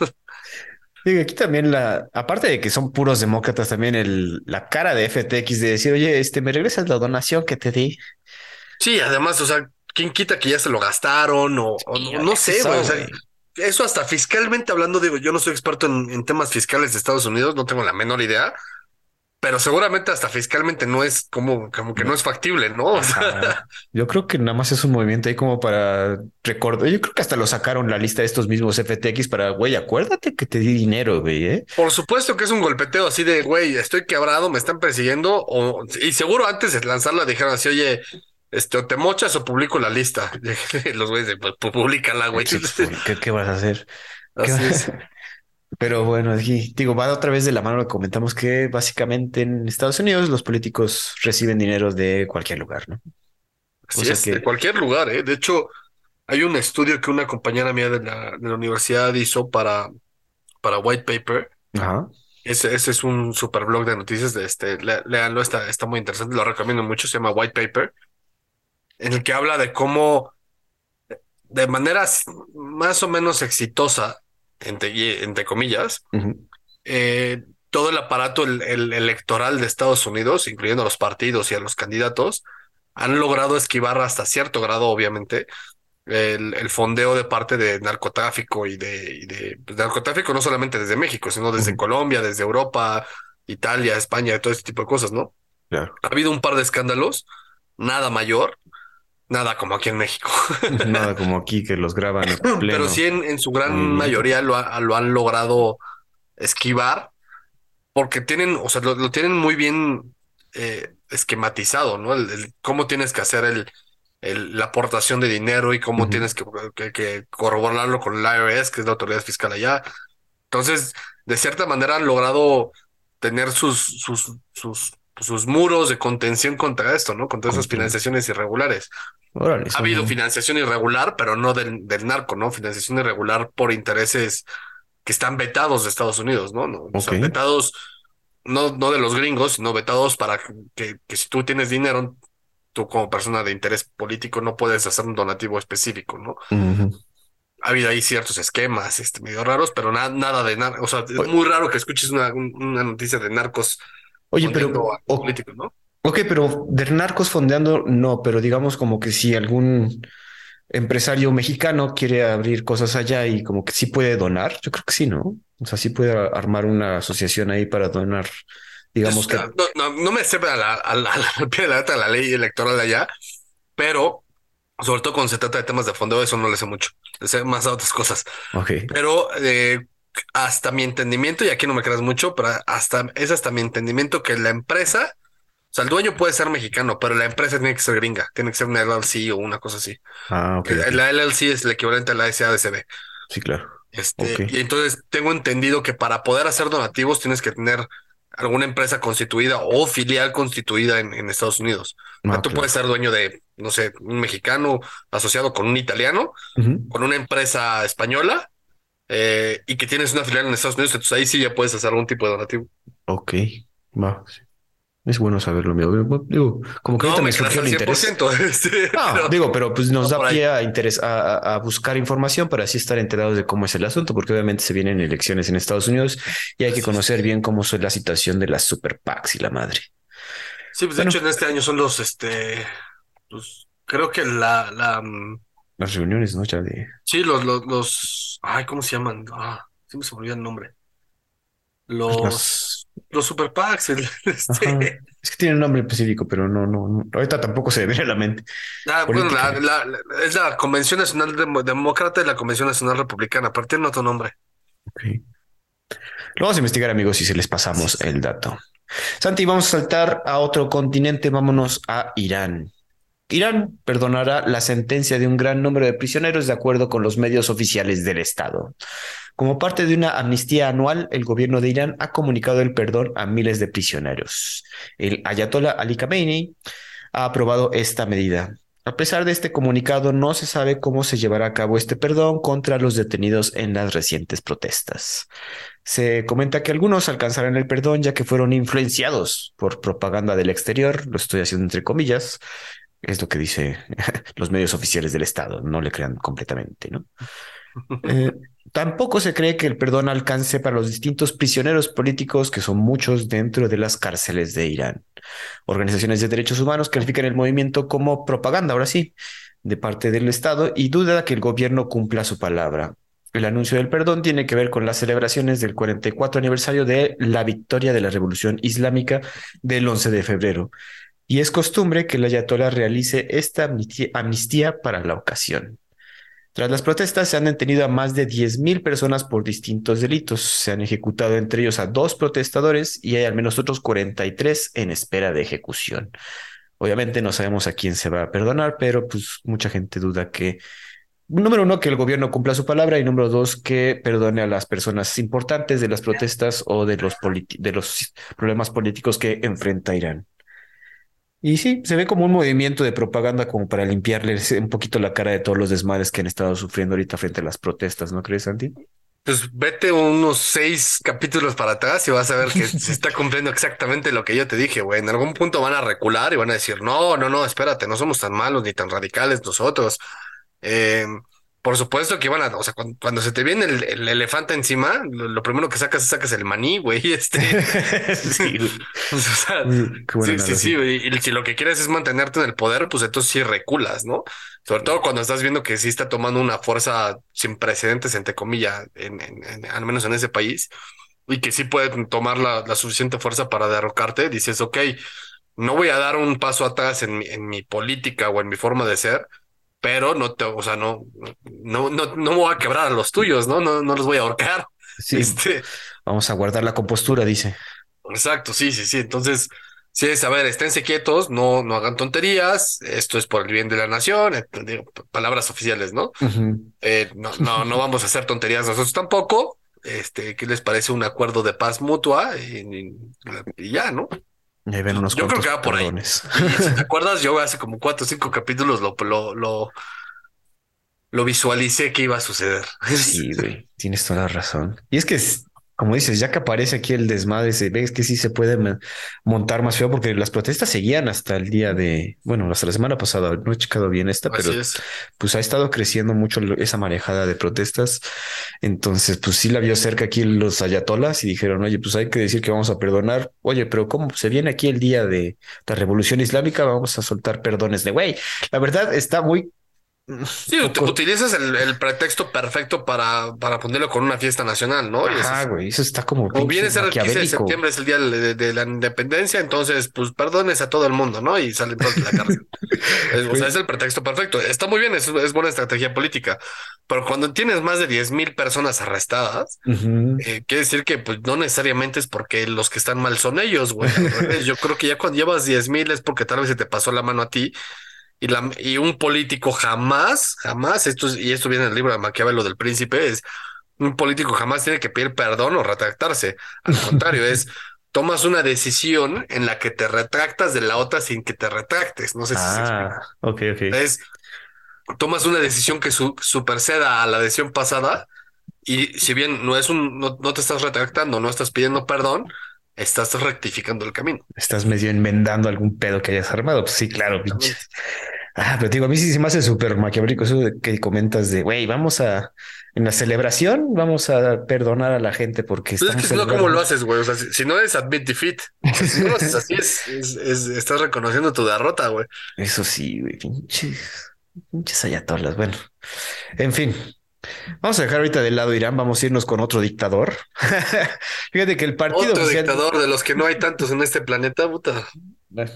Digo, aquí también la, aparte de que son puros demócratas, también el, la cara de FTX de decir, oye, este, me regresas la donación que te di. Sí, además, o sea, ¿quién quita que ya se lo gastaron o, no, no sé, eso, güey? O sea, güey. eso hasta fiscalmente hablando, digo, yo no soy experto en, en temas fiscales de Estados Unidos, no tengo la menor idea, pero seguramente hasta fiscalmente no es como, como que no es factible, ¿no? O sea. Yo creo que nada más es un movimiento ahí como para recordar. Yo creo que hasta lo sacaron la lista de estos mismos FTX para, güey, acuérdate que te di dinero, güey, ¿eh? por supuesto que es un golpeteo así de, güey, estoy quebrado, me están persiguiendo, o, y seguro antes de lanzarla dijeron así, oye, este, o te mochas o publico la lista. Los güeyes, de, pues, públicala, güey. ¿Qué, qué vas a hacer? ¿Qué Así es. Pero bueno, aquí digo, va otra vez de la mano lo comentamos que básicamente en Estados Unidos los políticos reciben dinero de cualquier lugar, ¿no? Así O sea es, que- de cualquier lugar, ¿eh? De hecho, hay un estudio que una compañera mía de la, de la universidad hizo para, para White Paper. Ajá. Ese, ese es un super blog de noticias de este, léanlo, está, está muy interesante, lo recomiendo mucho, se llama White Paper, en el que habla de cómo de manera más o menos exitosa, entre, entre comillas, eh, todo el aparato el- el electoral de Estados Unidos, incluyendo a los partidos y a los candidatos, han logrado esquivar hasta cierto grado, obviamente, el, el fondeo de parte de narcotráfico y de, y de, pues, de narcotráfico no solamente desde México, sino desde. Colombia, desde Europa, Italia, España, todo ese tipo de cosas, ¿no? Claro. Ha habido un par de escándalos, nada mayor, nada como aquí en México, Nada como aquí que los graban en pleno. pero sí en, en su gran mayoría lo, ha- lo han logrado esquivar porque tienen, o sea, lo, lo tienen muy bien eh, esquematizado, ¿no? El, el cómo tienes que hacer el, el- la aportación de dinero y cómo tienes que, que- que corroborarlo con el IRS, que es la autoridad fiscal allá. Entonces, de cierta manera han logrado tener sus, sus, sus, sus muros de contención contra esto, ¿no? Contra esas financiaciones irregulares. Órale, Ha habido financiación irregular, pero no del, del narco, ¿no? Financiación irregular por intereses que están vetados de Estados Unidos, ¿no? no o sea, vetados no, no de los gringos, sino vetados para que, que si tú tienes dinero, tú como persona de interés político no puedes hacer un donativo específico, ¿no? Ha habido ahí ciertos esquemas, este, medio raros, pero nada, nada de nada. O sea, es muy raro que escuches una, un- una noticia de narcos Oye, pero, a o- políticos, ¿no? ok, pero de narcos fondeando, no, pero digamos como que si algún empresario mexicano quiere abrir cosas allá y como que sí puede donar, yo creo que sí, ¿no? O sea, sí puede armar una asociación ahí para donar, digamos Es- que... no, no, no me sé a la, a la- al pie de la letra la ley electoral allá, pero sobre todo cuando se trata de temas de fondeo, eso no le sé mucho. Le sé más a otras cosas. Ok, Pero eh, hasta mi entendimiento, y aquí no me creas mucho, pero hasta es hasta mi entendimiento que la empresa, o sea, el dueño puede ser mexicano, pero la empresa tiene que ser gringa, tiene que ser una LLC o una cosa así. ah, ok, Eh. La LLC es el equivalente a la SADCB. sí, claro. Este, Y entonces tengo entendido que para poder hacer donativos tienes que tener alguna empresa constituida o filial constituida en, Estados Unidos. Ah, tú puedes ser dueño de, no sé, un mexicano asociado con un italiano, con una empresa española, eh, y que tienes una filial en Estados Unidos, entonces ahí sí ya puedes hacer algún tipo de donativo. Ok, va. Es bueno saberlo, amigo. Digo, como que no, me surgió el interés. Este, no, digo, pero pues nos da pie a, interés, a, buscar información para así estar enterados de cómo es el asunto, porque obviamente se vienen elecciones en Estados Unidos y hay que conocer bien cómo es la situación de las super PACs y la madre. Sí, pues de hecho en este año son los, este, pues, creo que la, la... Las reuniones, ¿no? De... Sí, los, los, los, ay, ¿cómo se llaman? Ah, me se me olvidó el nombre. Los, los super packs. este... Es que tiene un nombre específico, pero no, no, ahorita tampoco se viene a la mente. Ah, bueno, la, es la Convención Nacional Demócrata y la Convención Nacional Republicana. Tienen otro nombre. Ok. Lo vamos a investigar, amigos, si les pasamos el dato. Santi, vamos a saltar a otro continente. Vámonos a Irán. Irán perdonará la sentencia de un gran número de prisioneros de acuerdo con los medios oficiales del Estado. Como parte de una amnistía anual, el gobierno de Irán ha comunicado el perdón a miles de prisioneros. El ayatollah Ali Khamenei ha aprobado esta medida. A pesar de este comunicado, no se sabe cómo se llevará a cabo este perdón contra los detenidos en las recientes protestas. Se comenta que algunos alcanzarán el perdón ya que fueron influenciados por propaganda del exterior, lo estoy haciendo entre comillas, es lo que dice los medios oficiales del Estado, no le crean completamente, ¿no? Eh, tampoco se cree que el perdón alcance para los distintos prisioneros políticos, que son muchos dentro de las cárceles de Irán. Organizaciones de derechos humanos califican el movimiento como propaganda, ahora sí, de parte del Estado y duda que el gobierno cumpla su palabra. El anuncio del perdón tiene que ver con las celebraciones del 44 aniversario de la victoria de la Revolución Islámica del 11 de febrero, y es costumbre que el ayatollah realice esta amnistía para la ocasión. Tras las protestas se han detenido a más de 10.000 personas por distintos delitos. Se han ejecutado entre ellos a dos protestadores y hay al menos otros 43 en espera de ejecución. Obviamente no sabemos a quién se va a perdonar, pero pues mucha gente duda que, número uno, que el gobierno cumpla su palabra y número dos, que perdone a las personas importantes de las protestas o de los, de los problemas políticos que enfrenta Irán. Y sí, se ve como un movimiento de propaganda como para limpiarle un poquito la cara de todos los desmadres que han estado sufriendo ahorita frente a las protestas, ¿no crees, Santi? Pues vete unos seis capítulos para atrás y vas a ver que se está cumpliendo exactamente lo que yo te dije, güey. En algún punto van a recular y van a decir, no, no, no, espérate, no somos tan malos ni tan radicales nosotros. Eh, por supuesto que iban a, o sea, cuando, se te viene el, elefante encima, lo, primero que sacas es sacas el maní, güey. Este. sí, o sea, sí, sí, sí, Y si lo que quieres es mantenerte en el poder, pues entonces sí reculas, ¿no? Sobre todo cuando estás viendo que sí está tomando una fuerza sin precedentes, entre comillas, en, al menos en ese país, y que sí pueden tomar la, la suficiente fuerza para derrocarte, dices, ok, no voy a dar un paso atrás en mi, en mi política o en mi forma de ser, pero no te, o sea, no, no, no, no me voy a quebrar a los tuyos, ¿no? No, no los voy a ahorcar. Sí, este... vamos a guardar la compostura, dice. Exacto, sí, sí, sí. Entonces, sí es, a ver, esténse quietos, no, no hagan tonterías, esto es por el bien de la nación, eh, palabras oficiales, ¿no? Eh, no, no, no vamos a hacer tonterías nosotros tampoco. Este, ¿qué les parece un acuerdo de paz mutua? y ya, ¿no? Yo creo que va por ahí. si te acuerdas, yo hace como cuatro o cinco capítulos lo, lo, lo, lo visualicé que iba a suceder. Sí, güey, tienes toda la razón. Y es que como dices, ya que aparece aquí el desmadre, se ve que sí se puede montar más feo porque las protestas seguían hasta el día de, bueno, hasta la semana pasada, no he checado bien esta, pero pues ha estado creciendo mucho esa marejada de protestas. Entonces, pues sí la vio cerca aquí los ayatolas y dijeron, oye, pues hay que decir que vamos a perdonar. Oye, pero ¿cómo se viene aquí el día de la revolución islámica? Vamos a soltar perdones de güey. La verdad está muy Sí, utilizas el, pretexto perfecto para, para ponerlo con una fiesta nacional, ¿no? Ah, güey, eso está como. O viene ser el 15 de septiembre, es el día de, la independencia, entonces, pues perdones a todo el mundo, ¿no? Y salen todos de la cárcel. o sea, es el pretexto perfecto. Está muy bien, es, es buena estrategia política. Pero cuando tienes más de 10 mil personas arrestadas, eh, quiere decir que pues no necesariamente es porque los que están mal son ellos, güey. Yo creo que ya cuando llevas 10 mil es porque tal vez se te pasó la mano a ti y, la, y un político jamás, jamás, esto y esto viene en el libro de Maquiavelo del Príncipe, es un político jamás tiene que pedir perdón o retractarse. Al contrario, es tomas una decisión en la que te retractas de la otra sin que te retractes. No sé si Ah, ok, ok. es tomas una decisión que su- superceda a la decisión pasada y si bien no es un no, no te estás retractando, no estás pidiendo perdón, estás rectificando el camino. Estás medio enmendando algún pedo que hayas armado. Pues sí, claro, pinches. Ah, pero te digo, a mí sí se me hace súper maquiavélico eso de que comentas de, güey, vamos a, en la celebración, vamos a perdonar a la gente porque Pues es estamos que si no, ¿cómo celebrando. lo haces, güey? O sea, si, si no es admit defeat, si no lo haces así, es, es- es- estás reconociendo tu derrota, güey. Eso sí, güey, pinches, pinches ayatolas. Bueno, en fin, vamos a dejar ahorita de lado Irán, vamos a irnos con otro dictador. Fíjate que el partido Otro oficial- dictador de los que no hay tantos en este planeta, puta.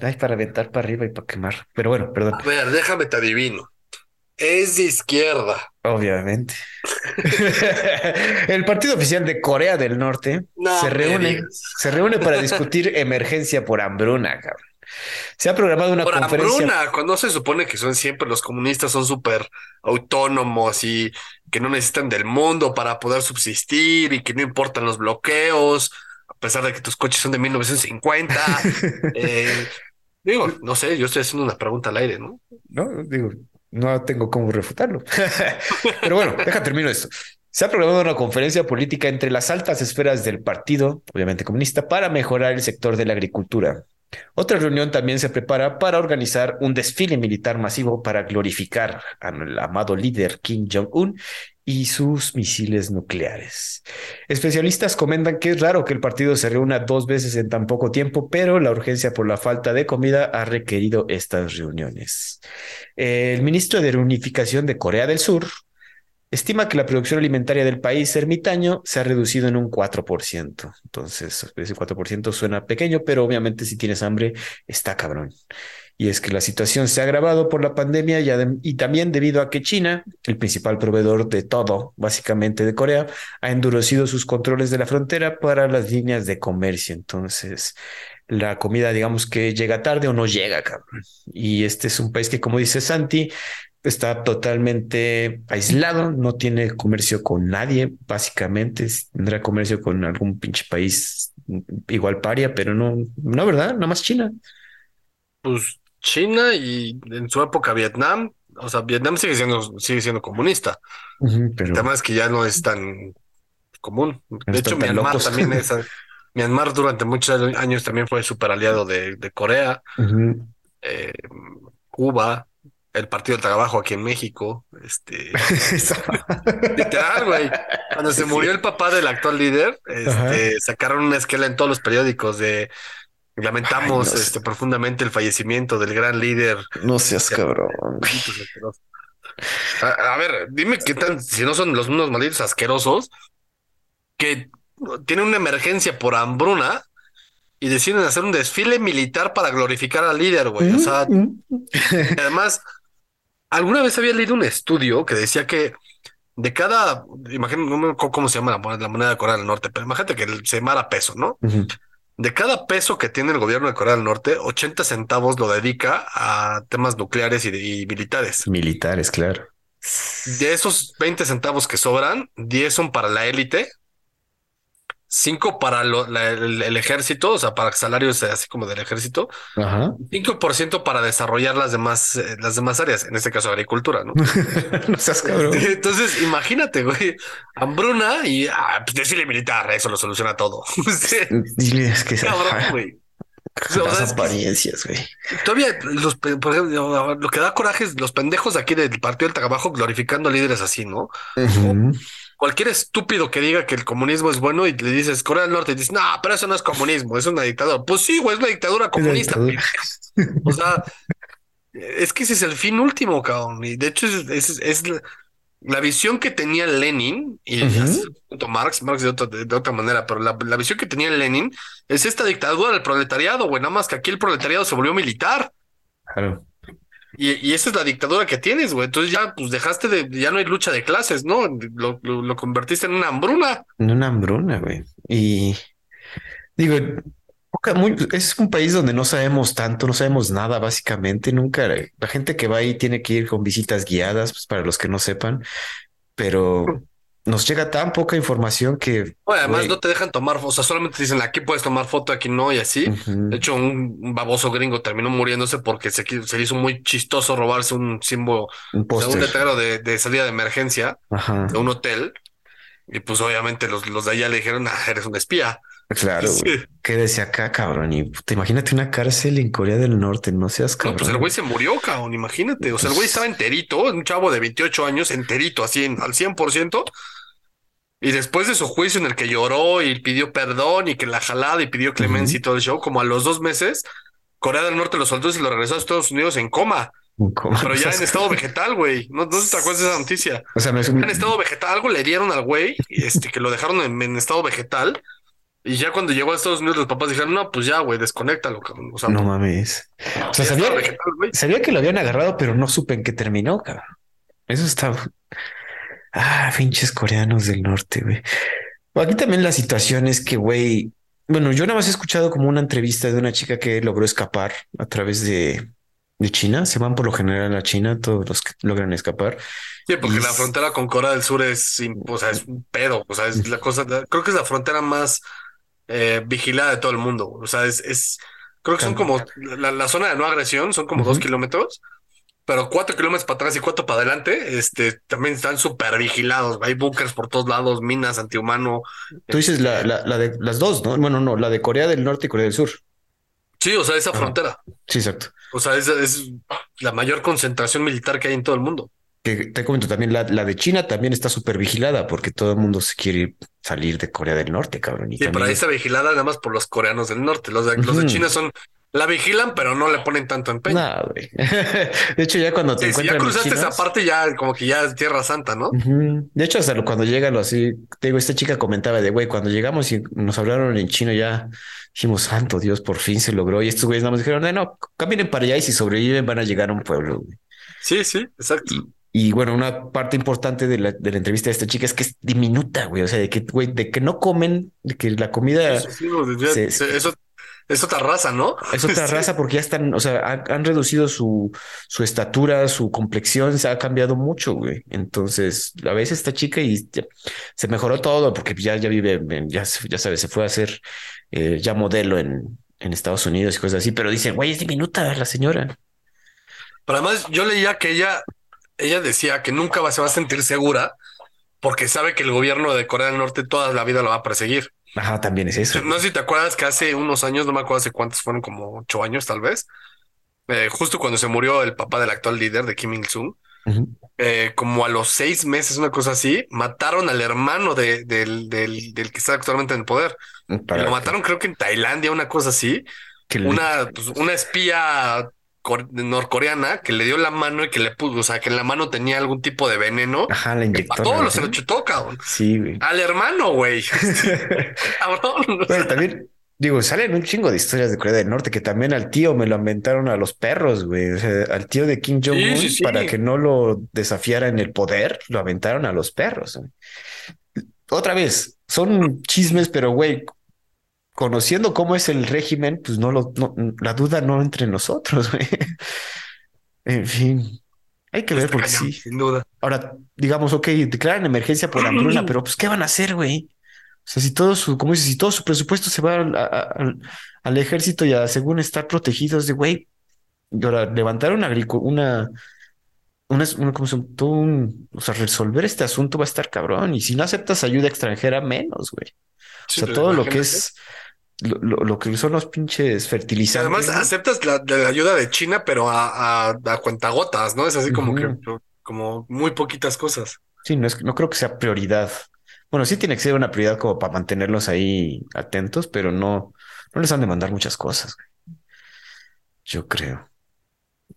Hay para aventar para arriba y para quemar. Pero bueno, perdón, A ver, déjame te adivino. Es de izquierda. obviamente. El partido oficial de Corea del Norte No se reúne, se reúne para discutir emergencia por hambruna, cabrón. Se ha programado una Por conferencia. hambruna, cuando se supone que son siempre los comunistas, son súper autónomos y que no necesitan del mundo para poder subsistir y que no importan los bloqueos, a pesar de que tus coches son de 1950. Eh, digo, no sé, yo estoy haciendo una pregunta al aire, ¿no? No, digo, no tengo cómo refutarlo. Pero bueno, deja termino esto. Se ha programado una conferencia política entre las altas esferas del partido, obviamente comunista, para mejorar el sector de la agricultura. Otra reunión también se prepara para organizar un desfile militar masivo para glorificar al amado líder Kim Jong-un y sus misiles nucleares. Especialistas comentan que es raro que el partido se reúna dos veces en tan poco tiempo, pero la urgencia por la falta de comida ha requerido estas reuniones. El ministro de Reunificación de Corea del Sur estima que la producción alimentaria del país ermitaño se ha reducido en un 4%. Entonces, ese 4% suena pequeño, pero obviamente si tienes hambre, está cabrón. Y es que la situación se ha agravado por la pandemia y, y también debido a que China, el principal proveedor de todo, básicamente de Corea, ha endurecido sus controles de la frontera para las líneas de comercio. Entonces, la comida, digamos que llega tarde o no llega, cabrón. Y este es un país que, como dice Santi, está totalmente aislado, no tiene comercio con nadie, básicamente tendrá comercio con algún pinche país igual paria, pero no, no, ¿verdad? Nada más China. Pues China y en su época Vietnam, o sea, Vietnam sigue siendo, sigue siendo comunista. Ujú, pero El tema es que ya no es tan común. De hecho, Myanmar locos. también es. Myanmar durante muchos años también fue súper aliado de, de Corea, eh, Cuba, el Partido del Trabajo aquí en México. Este, literal, güey. Cuando se murió el papá del actual líder, este, sacaron una esquela en todos los periódicos de lamentamos Ay, no sé. este, profundamente el fallecimiento del gran líder. no seas cabrón. Malditos asquerosos. A, a ver, dime qué tan, si no son los unos malditos asquerosos que tienen una emergencia por hambruna y deciden hacer un desfile militar para glorificar al líder, güey. O sea, Mm, además, alguna vez había leído un estudio que decía que de cada, imagínate, no me acuerdo cómo se llama la moneda, la moneda de Corea del Norte, pero imagínate que se llamara peso, ¿no? De cada peso que tiene el gobierno de Corea del Norte, 80 centavos lo dedica a temas nucleares y militares. Militares, claro. De esos 20 centavos que sobran, 10 son para la élite, 5 para lo- la- el, el ejército, o sea, para salarios así como del ejército, Ajá. 5% para desarrollar las demás, eh, las demás áreas, en este caso agricultura, ¿no? no seas cabrón. Entonces, imagínate, güey, hambruna y ah, pues desfile militar, eso lo soluciona todo. Sí, Diles que Cabrón, güey. Las es apariencias, güey. Todavía los, por ejemplo, lo que da coraje es los pendejos de aquí del Partido del Trabajo glorificando a líderes así, ¿no? Cualquier estúpido que diga que el comunismo es bueno y le dices Corea del Norte y dices, no, pero eso no es comunismo, es una dictadura. Pues sí, güey, es una dictadura comunista. dictadura. O sea, es que ese es el fin último, cabrón. Y de hecho, es, es- es la, la visión que tenía Lenin y cierto punto Marx, Marx de otra, de, de otra manera, pero la, la visión que tenía Lenin es esta dictadura del proletariado, güey. Nada más que aquí el proletariado se volvió militar. Claro. Y, y esa es la dictadura que tienes, güey. Entonces ya, pues dejaste de, ya no hay lucha de clases, ¿no? Lo, lo, convertiste en una hambruna. Una hambruna, güey. Y digo, es un país donde no sabemos tanto, no sabemos nada, básicamente. Nunca, la gente que va ahí tiene que ir con visitas guiadas, pues para los que no sepan, pero nos llega tan poca información que. además no te dejan tomar, o sea, solamente dicen aquí puedes tomar foto, aquí no, y así. De hecho, un, baboso gringo terminó muriéndose porque se, se hizo muy chistoso robarse un símbolo, un, o un letrero de, de, salida de emergencia de un hotel. Y pues obviamente los, los de allá le dijeron, ah, eres un espía. Claro, Quédese acá, cabrón. Y te imagínate una cárcel en Corea del Norte, no seas cabrón. No, pues el güey se murió, cabrón, imagínate. O sea, el güey estaba enterito, un chavo de 28 años, enterito, así al 100%. Y después de su juicio en el que lloró y pidió perdón y que la jalada y pidió clemencia y todo el show, como a los dos meses, Corea del Norte lo soltó y lo regresó a Estados Unidos en coma. Pero ya en estado vegetal, güey. No, no te acuerdas de esa noticia. O sea, en estado vegetal, algo le dieron al güey, este, que lo dejaron en estado vegetal y ya cuando llegó a Estados Unidos, los papás dijeron, no, pues ya, güey, desconéctalo, cabrón. O sea, no mames. O sea, sabía, sabía, que lo habían agarrado, pero no supe en qué terminó, cabrón. Eso está. Ah, pinches coreanos del norte, güey. Aquí también la situación es que, güey, bueno, yo nada más he escuchado como una entrevista de una chica que logró escapar a través de, de China. Se van por lo general a China, todos los que logran escapar. Sí, porque la frontera con Corea del Sur es, o sea, es un pedo. O sea, es la cosa, creo que es la frontera más eh, vigilada de todo el mundo. O sea, es, es creo que son como la, zona de no agresión, son como dos kilómetros, pero cuatro kilómetros para atrás y cuatro para adelante, este, también están súper vigilados. Hay bunkers por todos lados, minas antihumano. Tú dices la, este la, la, de las dos, ¿no? Bueno, no, la de Corea del Norte y Corea del Sur. Sí, o sea, esa frontera. Sí, exacto. O sea, es, es la mayor concentración militar que hay en todo el mundo que te comento también, la, la de China también está súper vigilada porque todo el mundo se quiere salir de Corea del Norte, cabrón. Y sí, pero ahí está vigilada nada más por los coreanos del norte. Los de, los de China son la vigilan, pero no le ponen tanto empeño. De hecho, ya cuando te encuentras. Si ya cruzaste esa parte, ya como que ya es Tierra Santa, ¿no? De hecho, hasta cuando llegan así, te digo, esta chica comentaba de güey, cuando llegamos y nos hablaron en chino, ya dijimos, santo Dios, por fin se logró. Y estos güeyes nada más dijeron, no, no, caminen para allá y si sobreviven van a llegar a un pueblo. Güey. Sí, sí, exacto. Y bueno, una parte importante de la, de la, entrevista de esta chica es que es diminuta, güey. O sea, de que, güey, de que no comen, de que la comida. Eso, es otra raza, ¿no? Es otra raza porque ya están, o sea, han, reducido su, su estatura, su complexión, se ha cambiado mucho, güey. Entonces, a veces esta chica y se mejoró todo porque ya, ya vive, ya, ya sabes, se fue a hacer eh, ya modelo en, en Estados Unidos y cosas así, pero dicen, güey, es diminuta la señora. Pero además, yo leía que ella ella decía que nunca va, se va a sentir segura porque sabe que el gobierno de Corea del Norte toda la vida la va a perseguir. Ajá, también es eso. No sé si te acuerdas que hace unos años, no me acuerdo hace cuántos fueron, como ocho años tal vez, eh, justo cuando se murió el papá del actual líder de Kim Il-sung, eh, como a los seis meses, una cosa así, mataron al hermano de, del, del, del, que está actualmente en el poder. lo mataron creo que en Tailandia, una cosa así. Una, pues, una espía norcoreana que le dio la mano y que le puso, o sea, que en la mano tenía algún tipo de veneno. Ajá, la inyectó. A todos los se lo chutó, cabrón. Sí, güey. Al hermano, güey. cabrón. también, digo, salen un chingo de historias de Corea del Norte que también al tío me lo aventaron a los perros, güey. O sea, al tío de Kim Jong-un, para que no lo desafiara en el poder, lo aventaron a los perros. Otra vez, son chismes, pero güey, conociendo cómo es el régimen, pues no lo, la duda no entre nosotros, güey. En fin, hay que ver porque sí. Sin duda. Ahora, digamos, ok, declaran emergencia por hambruna, pero pues, ¿qué van a hacer, güey? O sea, si todo su, como dices, si todo su presupuesto se va al, ejército y a según estar protegidos de, güey, y ahora levantar una, una, una, una como todo un, o sea, resolver este asunto va a estar cabrón. Y si no aceptas ayuda extranjera, menos, güey. O sea, todo lo que es lo, que son los pinches fertilizantes. Además, aceptas la, ayuda de China, pero a, a, cuentagotas, ¿no? Es así como que, como muy poquitas cosas. Sí, no, es, no creo que sea prioridad. Bueno, sí tiene que ser una prioridad como para mantenerlos ahí atentos, pero no, no les han de mandar muchas cosas. Yo creo.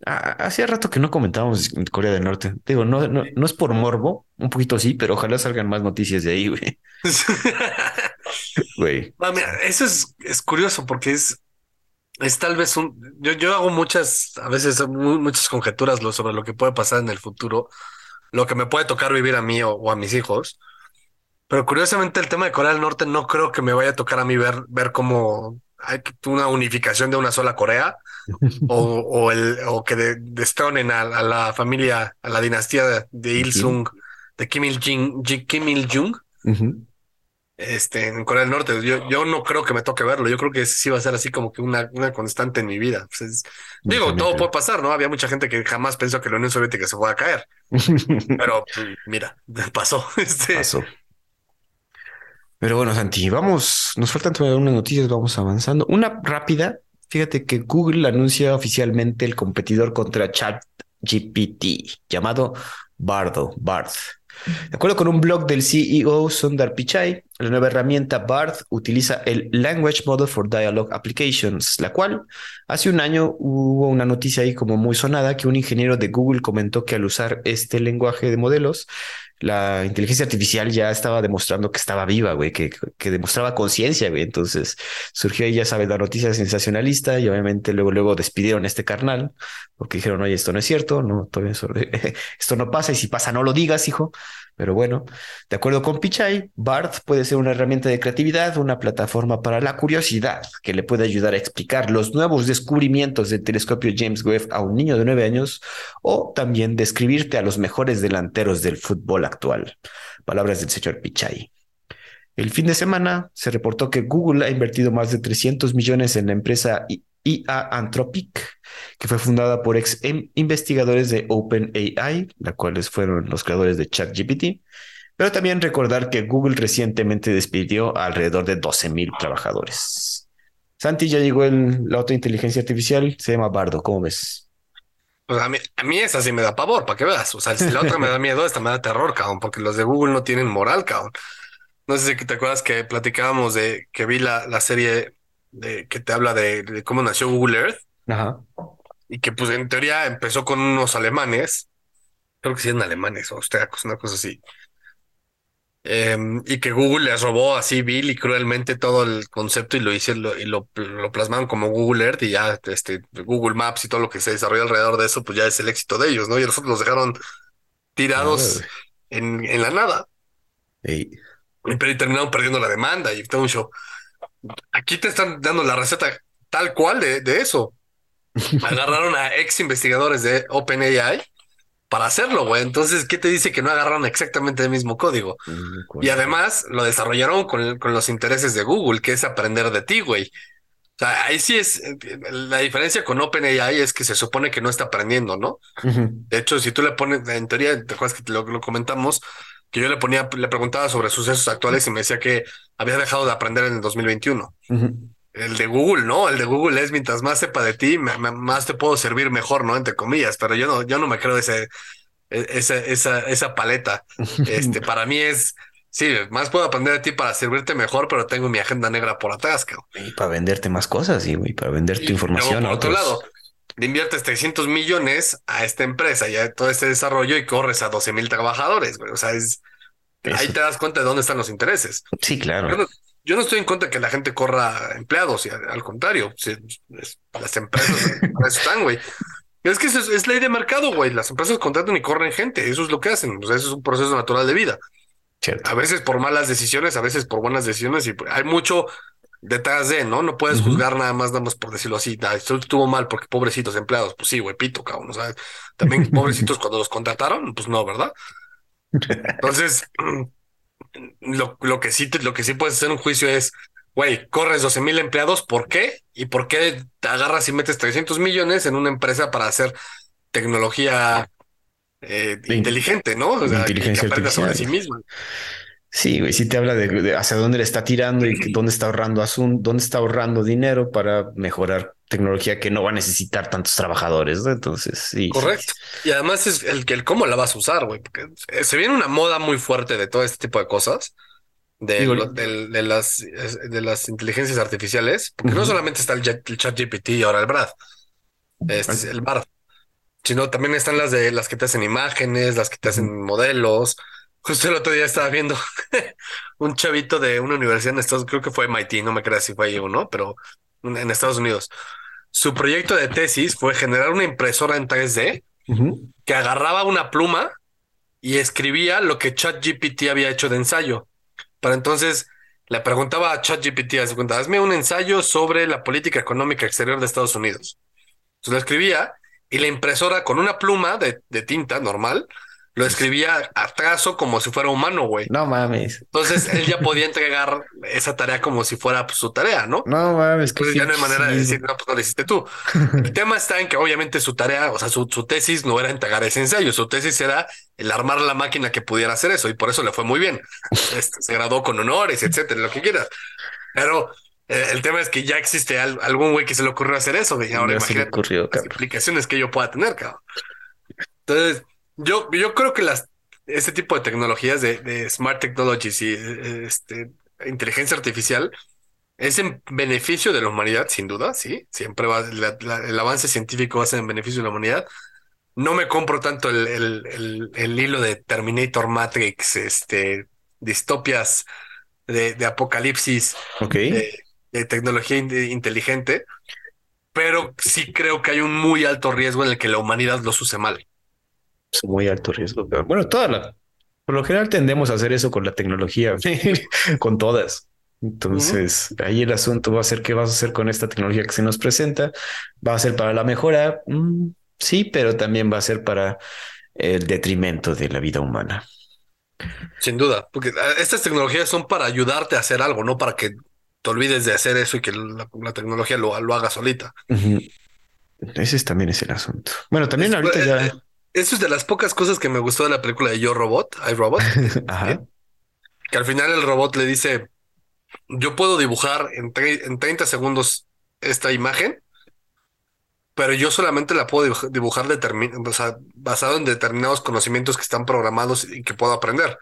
hacía rato que no comentábamos en Corea del Norte. Digo, no, no, no es por morbo, un poquito sí, pero ojalá salgan más noticias de ahí, güey. eso es, es curioso porque es, es tal vez un. Yo, yo hago muchas, a veces muchas conjeturas sobre lo que puede pasar en el futuro, lo que me puede tocar vivir a mí o, a mis hijos. Pero curiosamente, el tema de Corea del Norte no creo que me vaya a tocar a mí ver, ver cómo hay una unificación de una sola Corea o, o, el, o que destronen a, la familia, a la dinastía de, Il Sung de Kim Il-jung, Kim Il-jung, este, en Corea del Norte. Yo, yo no creo que me toque verlo. Yo creo que sí va a ser así como que una, una constante en mi vida. Pues digo, todo puede pasar, ¿no? Había mucha gente que jamás pensó que la Unión Soviética se fuera a caer. Pero pues, mira, pasó. Este... Pasó. Pero bueno, Santi, vamos, nos faltan todavía unas noticias, vamos avanzando. Una rápida, fíjate que Google anuncia oficialmente el competidor contra ChatGPT, llamado Bardo, Bard. De acuerdo con un blog del CEO Sundar Pichai, la nueva herramienta BARD utiliza el Language Model for Dialogue Applications, la cual hace un año hubo una noticia ahí como muy sonada que un ingeniero de Google comentó que al usar este lenguaje de modelos, la inteligencia artificial ya estaba demostrando que estaba viva, güey, que, que demostraba conciencia, güey. Entonces surgió ya sabes, la noticia sensacionalista y obviamente luego, luego despidieron este carnal porque dijeron, oye, esto no es cierto, no, todavía esto no pasa y si pasa no lo digas, hijo. Pero bueno, de acuerdo con Pichai, BART puede ser una herramienta de creatividad, una plataforma para la curiosidad que le puede ayudar a explicar los nuevos descubrimientos del telescopio James Webb a un niño de nueve años o también describirte a los mejores delanteros del fútbol actual. Palabras del señor Pichai. El fin de semana se reportó que Google ha invertido más de 300 millones en la empresa IA Anthropic, que fue fundada por ex investigadores de OpenAI, la cuales fueron los creadores de ChatGPT. Pero también recordar que Google recientemente despidió alrededor de 12 mil trabajadores. Santi, ya llegó el, la otra inteligencia artificial, se llama Bardo, ¿cómo ves? Pues a mí, a mí esa sí me da pavor, para que veas. O sea, si la otra me da miedo, esta me da terror, cabrón, porque los de Google no tienen moral, cabrón. No sé si te acuerdas que platicábamos de que vi la, la serie de, que te habla de, cómo nació Google Earth. Ajá. Y que pues en teoría empezó con unos alemanes, creo que sí eran alemanes o austriacos, una cosa así. Em, y que Google les robó así vil y cruelmente todo el concepto y lo hice y lo, plasmaron como Google Earth y ya este Google Maps y todo lo que se desarrolló alrededor de eso, pues ya es el éxito de ellos, ¿no? Y nosotros los dejaron tirados en, en, la nada. Y, pero terminaron perdiendo la demanda y todo un show. Aquí te están dando la receta tal cual de, de eso. Agarraron a ex investigadores de OpenAI para hacerlo, güey. Entonces, ¿qué te dice que no agarraron exactamente el mismo código? Mm, y además lo desarrollaron con, con, los intereses de Google, que es aprender de ti, güey. O sea, ahí sí es la diferencia con OpenAI es que se supone que no está aprendiendo, ¿no? De hecho, si tú le pones, en teoría, te acuerdas que lo, lo comentamos, que yo le ponía, le preguntaba sobre sucesos actuales y me decía que había dejado de aprender en el 2021. El de Google, ¿no? El de Google es mientras más sepa de ti, más te puedo servir mejor, ¿no? Entre comillas, pero yo no, yo no me creo ese, e, esa, esa, esa paleta. Este, para mí es, sí, más puedo aprender de ti para servirte mejor, pero tengo mi agenda negra por atrás, cabrón. Y para venderte más cosas, y para vender tu información. por otro lado, le inviertes 300 millones a esta empresa y a todo este desarrollo y corres a 12 mil trabajadores, güey. O sea, es, ahí te das cuenta de dónde están los intereses. Sí, claro. Yo no, estoy en contra de que la gente corra empleados y al, contrario, las empresas están, güey. Es que es, es, ley de mercado, güey. Las empresas contratan y corren gente. Eso es lo que hacen. O sea, eso es un proceso natural de vida. A veces por malas decisiones, a veces por buenas decisiones. Y hay mucho detrás de, ¿no? No puedes juzgar nada más, nada más por decirlo así. esto estuvo mal porque pobrecitos empleados. Pues sí, güey, pito, cabrón. O sea, también pobrecitos cuando los contrataron, pues no, ¿verdad? Entonces, lo, lo, que sí, lo que sí puedes hacer un juicio es, güey, corres 12 mil empleados, ¿por qué? ¿Y por qué te agarras y metes 300 millones en una empresa para hacer tecnología eh, inteligente, ¿no? O sea, inteligencia que sobre sí misma. Sí, güey, sí te habla de, hacia dónde le está tirando y dónde está ahorrando asunto, dónde está ahorrando dinero para mejorar tecnología que no va a necesitar tantos trabajadores, ¿no? Entonces, sí. Correcto. Y además es el, el cómo la vas a usar, güey, porque se viene una moda muy fuerte de todo este tipo de cosas, de, de, las, de las inteligencias artificiales, porque no solamente está el, chat GPT y ahora el Brad, este es el Bard, sino también están las de las que te hacen imágenes, las que te hacen modelos, Justo el otro día estaba viendo un chavito de una universidad en Estados creo que fue MIT, no me creas si fue ahí o no, pero en Estados Unidos. Su proyecto de tesis fue generar una impresora en 3D que agarraba una pluma y escribía lo que ChatGPT había hecho de ensayo. Para entonces le preguntaba a ChatGPT, hazme un ensayo sobre la política económica exterior de Estados Unidos. Entonces lo escribía y la impresora con una pluma de, de tinta normal lo escribía a trazo como si fuera humano, güey. No mames. Entonces él ya podía entregar esa tarea como si fuera pues, su tarea, ¿no? No mames. Pues ya no hay manera de decir, no, pues no lo hiciste tú. El tema está en que obviamente su tarea, o sea, su, su tesis no era entregar ese ensayo, su tesis era el armar la máquina que pudiera hacer eso y por eso le fue muy bien. Este, se graduó con honores, etcétera, lo que quieras. Pero eh, el tema es que ya existe algún güey que se le ocurrió hacer eso. Ahora imagínate las implicaciones que yo pueda tener, cabrón. Entonces, yo, yo creo que las, este tipo de tecnologías de, smart technologies y este, inteligencia artificial es en beneficio de la humanidad, sin duda, sí. Siempre va, el avance científico va a ser en beneficio de la humanidad. No me compro tanto el, el, el, hilo de Terminator Matrix, este, distopias de, de apocalipsis, de, de, tecnología inteligente, pero sí creo que hay un muy alto riesgo en el que la humanidad los use mal muy alto riesgo. Bueno, toda la, por lo general tendemos a hacer eso con la tecnología, con todas. Entonces, ahí el asunto va a ser qué vas a hacer con esta tecnología que se nos presenta. ¿Va a ser para la mejora? Mm, sí, pero también va a ser para el detrimento de la vida humana. Sin duda, porque ah, estas tecnologías son para ayudarte a hacer algo, no para que te olvides de hacer eso y que la, tecnología lo, lo, haga solita. Ese también es el asunto. Bueno, también ahorita eh, ya... Eso es de las pocas cosas que me gustó de la película de Yo Robot, I Robot. Que al final el robot le dice, yo puedo dibujar en, en 30 segundos esta imagen, pero yo solamente la puedo dibujar, o sea, basado en determinados conocimientos que están programados y que puedo aprender.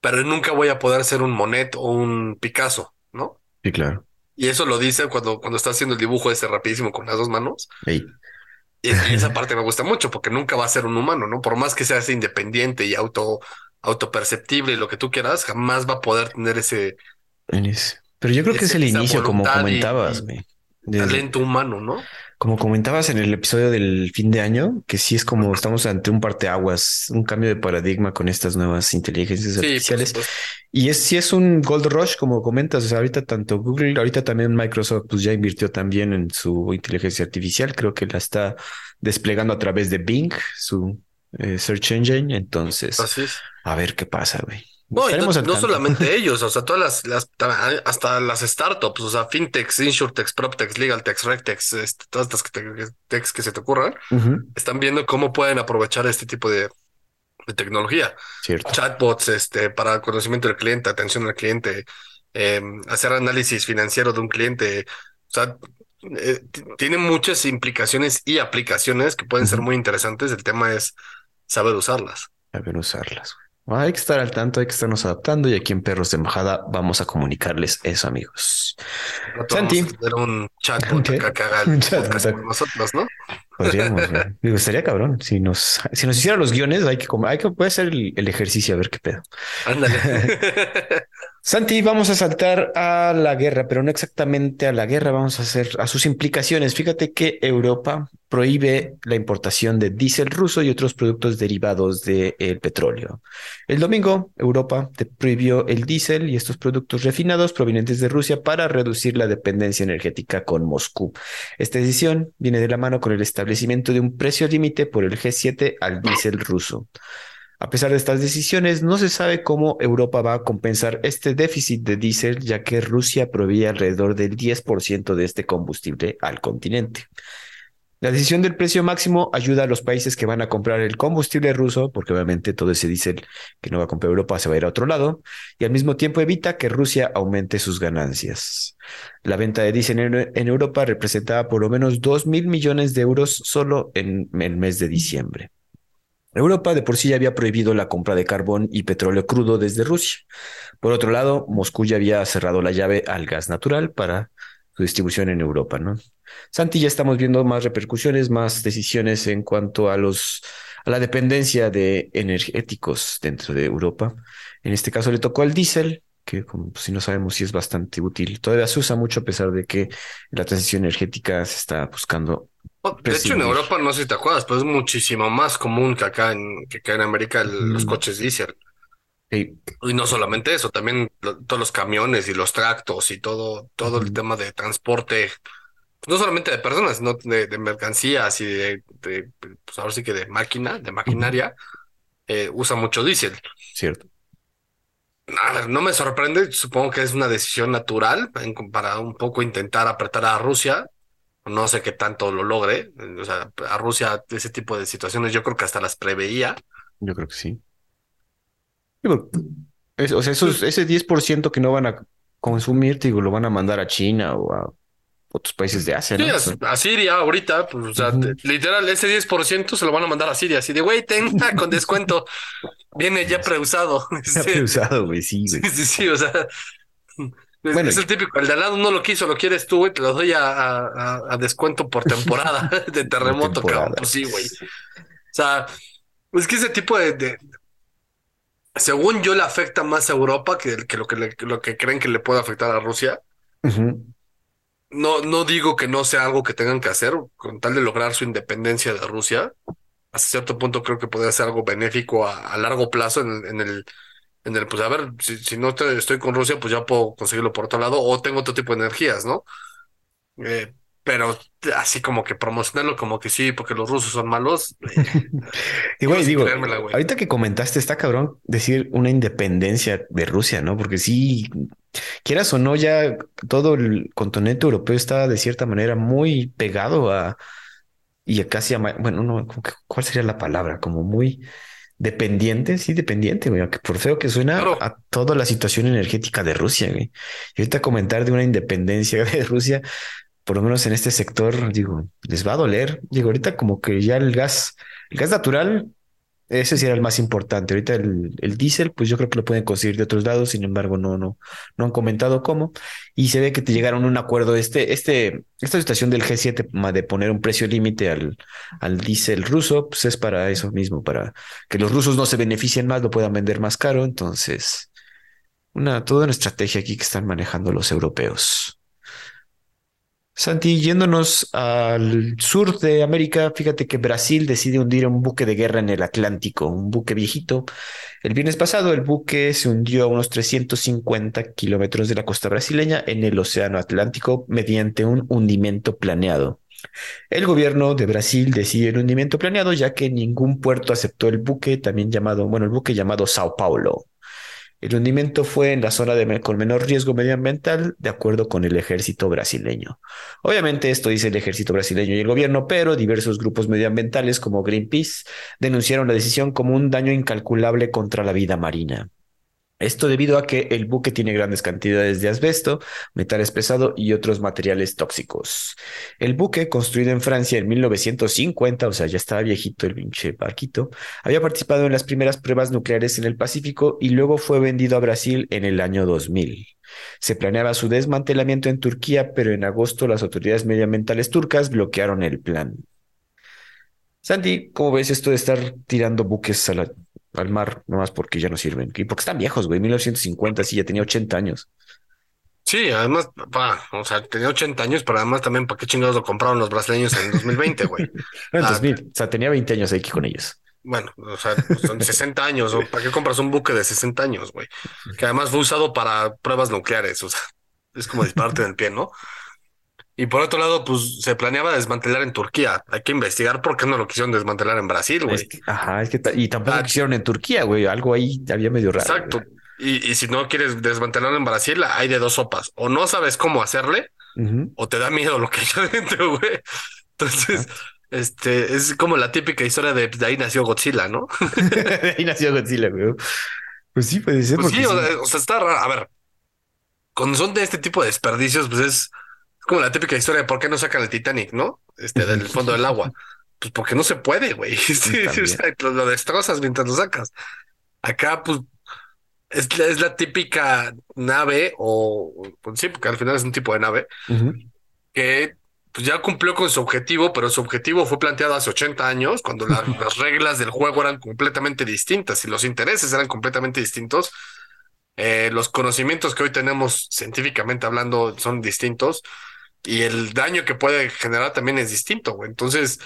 Pero nunca voy a poder ser un Monet o un Picasso, ¿no? Sí, claro. Y eso lo dice cuando, cuando está haciendo el dibujo ese rapidísimo con las dos manos. Y, esa parte me gusta mucho porque nunca va a ser un humano, ¿no? Por más que sea independiente y auto autoperceptible y lo que tú quieras, jamás va a poder tener ese. Pero yo creo que es el inicio, como comentabas, güey. Talento humano, ¿no? Como comentabas en el episodio del fin de año, que sí es como estamos ante un parteaguas, un cambio de paradigma con estas nuevas inteligencias artificiales. Y es sí es un gold rush, como comentas. O sea, ahorita tanto Google, ahorita también Microsoft, pues ya invirtió también en su inteligencia artificial. Creo que la está desplegando a través de Bing, su eh, search engine. Entonces, a ver qué pasa, güey. No, no, solamente ellos, o sea, todas las, hasta las startups, o sea, fintechs, insurtechs, proptechs, legaltechs, rectechs, este, todas estas que, que se te ocurran, están viendo cómo pueden aprovechar este tipo de, tecnología. Chatbots, este, para conocimiento del cliente, atención al cliente, em, hacer análisis financiero de un cliente, o sea, eh, tiene muchas implicaciones y aplicaciones que pueden ser muy interesantes. El tema es saber usarlas. Saber usarlas. Hay que estar al tanto, hay que estarnos adaptando y aquí en Perros de Embajada vamos a comunicarles eso, amigos. Santi. un chat que haga el con nosotros, ¿no? Podríamos, me gustaría cabrón. Si nos, si nos hicieran los guiones, hay que, hay que puede hacer el, el ejercicio a ver qué pedo. Ándale. Santi, vamos a saltar a la guerra, pero no exactamente a la guerra, vamos a hacer a sus implicaciones. Fíjate que Europa prohíbe la importación de diésel ruso y otros productos derivados del petróleo. El domingo, Europa prohibió el diésel y estos productos refinados provenientes de Rusia para reducir la dependencia energética con Moscú. Esta decisión viene de la mano con el establecimiento de un precio límite por el G7 al diésel ruso. A pesar de estas decisiones, no se sabe cómo Europa va a compensar este déficit de diésel, ya que Rusia provee alrededor del 10% de este combustible al continente. La decisión del precio máximo ayuda a los países que van a comprar el combustible ruso, porque obviamente todo ese diésel que no va a comprar Europa se va a ir a otro lado, y al mismo tiempo evita que Rusia aumente sus ganancias. La venta de diésel en, Europa representaba por lo menos 2 mil millones de euros solo en el mes de diciembre. Europa de por sí ya había prohibido la compra de carbón y petróleo crudo desde Rusia. Por otro lado, Moscú ya había cerrado la llave al gas natural para su distribución en Europa. Santi, ya estamos viendo más repercusiones, más decisiones en cuanto a los a la dependencia de energéticos dentro de Europa. En este caso le tocó al diésel, que como si no sabemos si es bastante útil. Todavía se usa mucho a pesar de que la transición energética se está buscando de hecho, en Europa, no sé si te acuerdas, pero es muchísimo más común que acá en, que acá en América los coches diésel. Y no solamente eso, también todos los camiones y los tractos y todo, todo el tema de transporte, no solamente de personas, sino de, mercancías y de, pues ahora sí que de máquina, de maquinaria, eh, usa mucho diésel. Cierto. A ver, no me sorprende, supongo que es una decisión natural en- para un poco intentar apretar a Rusia. No sé qué tanto lo logre. O sea, a Rusia ese tipo de situaciones yo creo que hasta las preveía. Yo creo que sí. Es- o sea, esos, ese 10% que no van a consumir, digo, lo van a mandar a China o a otros países de Asia, Sí, ¿no? a, a Siria ahorita, pues, o sea, te- literal, ese 10% se lo van a mandar a Siria. Así de, güey, tenga con descuento. Viene ya preusado. Está Este, usado, güey, sí, Sí, güey. sí, sí, o sea, Bueno, es el típico, el de al lado no lo quiso, lo quieres tú, güey, te lo doy a, a- a- a descuento por temporada de terremoto, temporada. cabrón. Pues sí, güey. O sea, es que ese tipo de, de- según yo, le afecta más a Europa que, que lo que le- lo que creen que le puede afectar a Rusia. No, no digo que no sea algo que tengan que hacer con tal de lograr su independencia de Rusia. Hasta cierto punto creo que podría ser algo benéfico a, a largo plazo en el, en el, en el, pues a ver, si, si no te- estoy con Rusia, pues ya puedo conseguirlo por otro lado o tengo otro tipo de energías, ¿no? Eh, pero así como que promocionarlo como que sí, porque los rusos son malos. eh, Y güey, digo, güey. ahorita que comentaste, está cabrón decir una independencia de Rusia, ¿no? Porque sí, quieras o no, ya todo el continente europeo está de cierta manera muy pegado a, y a casi a, bueno, no, ¿cuál sería la palabra? Como muy dependiente, sí, dependiente, güey, aunque por feo que suena Claro. a toda la situación energética de Rusia, güey. Y ahorita comentar de una independencia de Rusia, por lo menos en este sector, digo, les va a doler. Digo, ahorita como que ya el gas, el gas natural, ese sí era el más importante. Ahorita el, el diésel, pues yo creo que lo pueden conseguir de otros lados, sin embargo, no, no, no han comentado cómo. Y se ve que te llegaron a un acuerdo. Este, este, esta situación del G7 ma, de poner un precio límite al, al diésel ruso, pues es para eso mismo, para que los rusos no se beneficien más, lo puedan vender más caro. Entonces, una, toda una estrategia aquí que están manejando los europeos. Santi, yéndonos al sur de América, fíjate que Brasil decide hundir un buque de guerra en el Atlántico, un buque viejito. El viernes pasado, el buque se hundió a unos 350 kilómetros de la costa brasileña en el Océano Atlántico mediante un hundimiento planeado. El gobierno de Brasil decide el hundimiento planeado ya que ningún puerto aceptó el buque, también llamado, bueno, el buque llamado Sao Paulo. El hundimiento fue en la zona con menor riesgo medioambiental, de acuerdo con el ejército brasileño. Obviamente esto dice el ejército brasileño y el gobierno, pero diversos grupos medioambientales como Greenpeace denunciaron la decisión como un daño incalculable contra la vida marina. Esto debido a que el buque tiene grandes cantidades de asbesto, metales pesados y otros materiales tóxicos. El buque, construido en Francia en 1950, o sea, ya estaba viejito el pinche barquito, había participado en las primeras pruebas nucleares en el Pacífico y luego fue vendido a Brasil en el año 2000. Se planeaba su desmantelamiento en Turquía, pero en agosto las autoridades medioambientales turcas bloquearon el plan. Santi, ¿cómo ves esto de estar tirando buques a la, al mar nomás porque ya no sirven? Y porque están viejos, güey. 1950, sí, ya tenía 80 años. Sí, además, pa, o sea, tenía 80 años, pero además también, ¿para qué chingados lo compraron los brasileños en 2020, güey? No, en Ah, 2000. O sea, tenía 20 años aquí con ellos. Bueno, o sea, son 60 años, ¿o ¿para qué compras un buque de 60 años, güey? Que además fue usado para pruebas nucleares, o sea, es como dispararte en el pie, ¿no? Y por otro lado, pues se planeaba desmantelar en Turquía. Hay que investigar por qué no lo quisieron desmantelar en Brasil, güey. Es que- ajá, es que y tampoco Ah, quisieron en Turquía, güey. Algo ahí había medio raro. Exacto. Y, y si no quieres desmantelarlo en Brasil, hay de dos sopas. O no sabes cómo hacerle, o te da miedo lo que hay adentro, güey. Entonces, este, es como la típica historia de, de ahí nació Godzilla, ¿no? De ahí nació Godzilla, güey. Pues sí, puede ser. Pues sí, o, sí. sea, o sea, está raro. A ver, cuando son de este tipo de desperdicios, pues es, es como la típica historia de por qué no sacan el Titanic, ¿no? Este, del fondo del agua. Pues porque no se puede, güey. Sí, sí, o sea, lo, lo destrozas mientras lo sacas. Acá, pues, es, la- es la típica nave, o pues sí, porque al final es un tipo de nave, que pues ya cumplió con su objetivo, pero su objetivo fue planteado hace 80 años, cuando la- las reglas del juego eran completamente distintas y los intereses eran completamente distintos. Eh, los conocimientos que hoy tenemos científicamente hablando son distintos y el daño que puede generar también es distinto, güey. Entonces,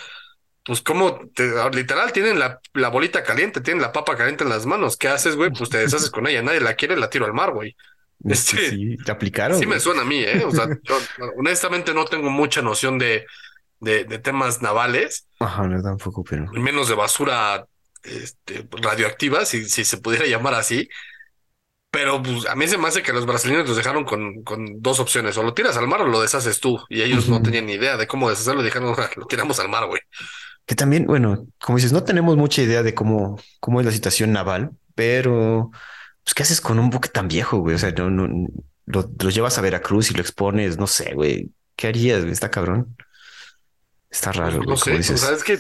pues como te- literal tienen la, la bolita caliente, tienen la papa caliente en las manos. ¿Qué haces, güey? Pues te deshaces con ella. Nadie la quiere, la tiro al mar, güey. Que Este- sí, te aplicaron. Sí me suena a mí, ¿eh? O sea, yo honestamente no tengo mucha noción de, de, de temas navales, Ajá, no tampoco, pero. menos de basura este, radioactivas, si, si se pudiera llamar así. Pero pues, a mí se me hace que los brasileños los dejaron con, con dos opciones, o lo tiras al mar o lo deshaces tú. Y ellos no tenían ni idea de cómo deshacerlo, dijeron, lo tiramos al mar, güey. Que también, bueno, como dices, no tenemos mucha idea de cómo, cómo es la situación naval, pero pues, ¿qué haces con un buque tan viejo, güey? O sea, no, no, lo, llevas a Veracruz y lo expones, no sé, güey. ¿Qué harías? Está cabrón. Está raro, No sé, o sea, es que,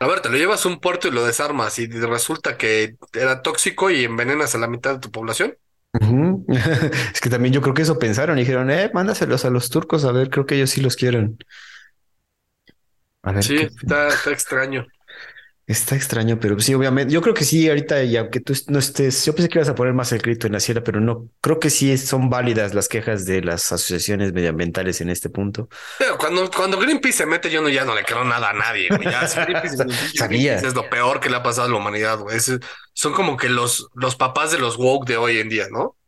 a ver, te lo llevas a un puerto y lo desarmas y resulta que era tóxico y envenenas a la mitad de tu población. es que también yo creo que eso pensaron y dijeron, eh, mándaselos a los turcos, a ver, creo que ellos sí los quieren. A ver. Sí, está, está extraño. Está extraño, pero sí, obviamente. Yo creo que sí, ahorita, y aunque tú no estés, yo pensé que ibas a poner más el grito en la sierra, pero no, creo que sí son válidas las quejas de las asociaciones medioambientales en este punto. Pero cuando, cuando Greenpeace se mete, yo no, ya no le creo nada a nadie. Ya, Sabía. es lo peor que le ha pasado a la humanidad, güey. son como que los, los papás de los woke de hoy en día, ¿no?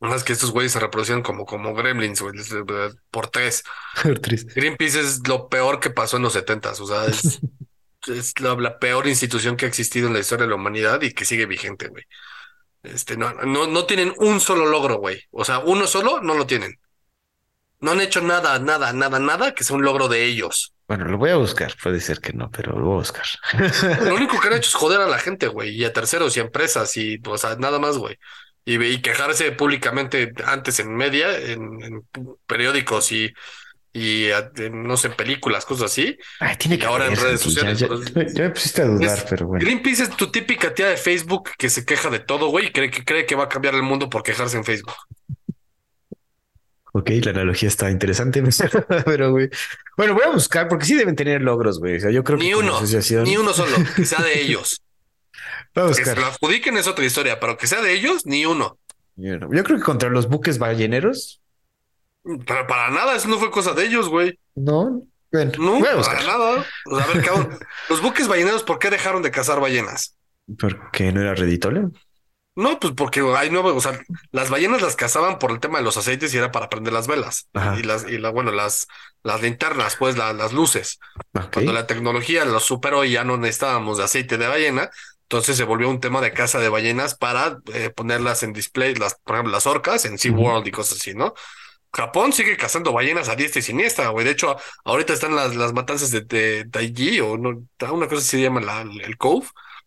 Más que estos güeyes se reproducen como, como gremlins, güey, por tres. Greenpeace es lo peor que pasó en los setentas, o sea, es es la, peor institución que ha existido en la historia de la humanidad y que sigue vigente, güey. Este, no, no, no tienen un solo logro, güey. O sea, uno solo no lo tienen. No han hecho nada, nada, nada, nada que sea un logro de ellos. Bueno, lo voy a buscar. Puede ser que no, pero lo voy a buscar. Lo único que han hecho es joder a la gente, güey, y a terceros y a empresas y, o sea, nada más, güey. Y, y, quejarse públicamente antes en media, en periódicos y y no sé, películas, cosas así. tiene que ahora en redes sociales. Ya, me pusiste a dudar, pero bueno. Greenpeace es tu típica tía de Facebook que se queja de todo, güey, y cree que cree que va a cambiar el mundo por quejarse en Facebook. Ok, la analogía está interesante, pero güey. Bueno, voy a buscar porque sí deben tener logros, güey. O sea, yo creo ni que uno, ni uno solo, que sea de ellos. Voy a buscar. Que se lo adjudiquen es otra historia, pero que sea de ellos, ni uno. Yo creo que contra los buques balleneros pero para nada, eso no fue cosa de ellos, güey. No, bueno, no, para nada. a ver, cabrón. Los buques balleneros, ¿por qué dejaron de cazar ballenas? Porque no era reditable. No, pues porque hay nuevos, o sea, las ballenas las cazaban por el tema de los aceites y era para prender las velas y las y la bueno, las las linternas, pues las luces. Cuando la tecnología lo superó y ya no necesitábamos de aceite de ballena, entonces se volvió un tema de caza de ballenas para eh, ponerlas en display, las por ejemplo las orcas en SeaWorld y cosas así, ¿no? Japón sigue cazando ballenas a diestra y siniestra, güey. De hecho, ahorita están las, las matanzas de, de Taiji o no, una cosa se llama la, el Cove,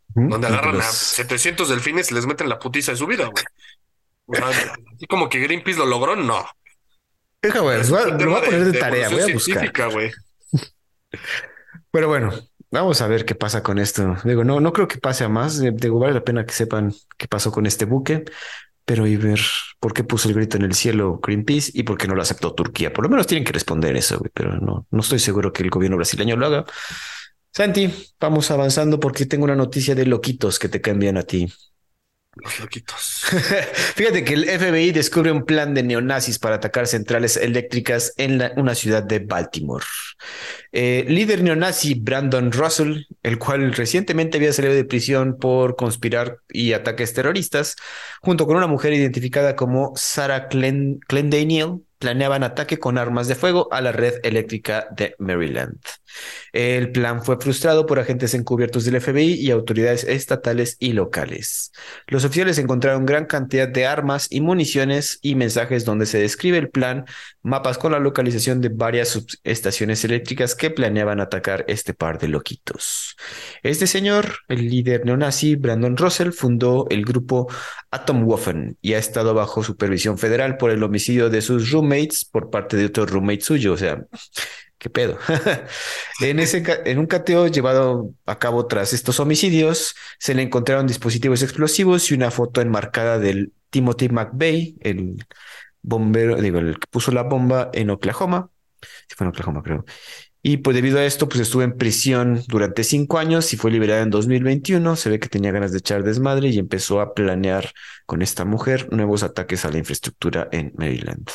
donde agarran a 700 delfines y les meten la putiza de su vida, güey. así como que Greenpeace lo logró, no. Deja, güey, lo voy a poner de, tarea, voy a buscar. Pero bueno, vamos a ver qué pasa con esto. Digo, no, no creo que pase a más. Digo, vale la pena que sepan qué pasó con este buque pero y ver por qué puso el grito en el cielo Greenpeace y por qué no lo aceptó Turquía. Por lo menos tienen que responder eso, pero no, no estoy seguro que el gobierno brasileño lo haga. Santi, vamos avanzando porque tengo una noticia de loquitos que te cambian a ti. Los loquitos. Fíjate que el FBI descubre un plan de neonazis para atacar centrales eléctricas en una ciudad de Baltimore. Eh, líder neonazi Brandon Russell, el cual recientemente había salido de prisión por conspirar y ataques terroristas, junto con una mujer identificada como Sarah Clendaniel, planeaban ataque con armas de fuego a la red eléctrica de Maryland. El plan fue frustrado por agentes encubiertos del FBI y autoridades estatales y locales. Los oficiales encontraron gran cantidad de armas y municiones y mensajes donde se describe el plan, mapas con la localización de varias subestaciones eléctricas que planeaban atacar este par de loquitos. Este señor, el líder neonazi Brandon Russell, fundó el grupo Atomwaffen y ha estado bajo supervisión federal por el homicidio de sus roommates por parte de otro roommate suyo, o sea, ¿Qué pedo? en, ese, en un cateo llevado a cabo tras estos homicidios, se le encontraron dispositivos explosivos y una foto enmarcada del Timothy McVeigh, el bombero, digo, el que puso la bomba en Oklahoma. Sí, fue en Oklahoma, creo. Y pues debido a esto, pues estuvo en prisión durante cinco años y fue liberado en 2021. Se ve que tenía ganas de echar desmadre y empezó a planear con esta mujer nuevos ataques a la infraestructura en Maryland.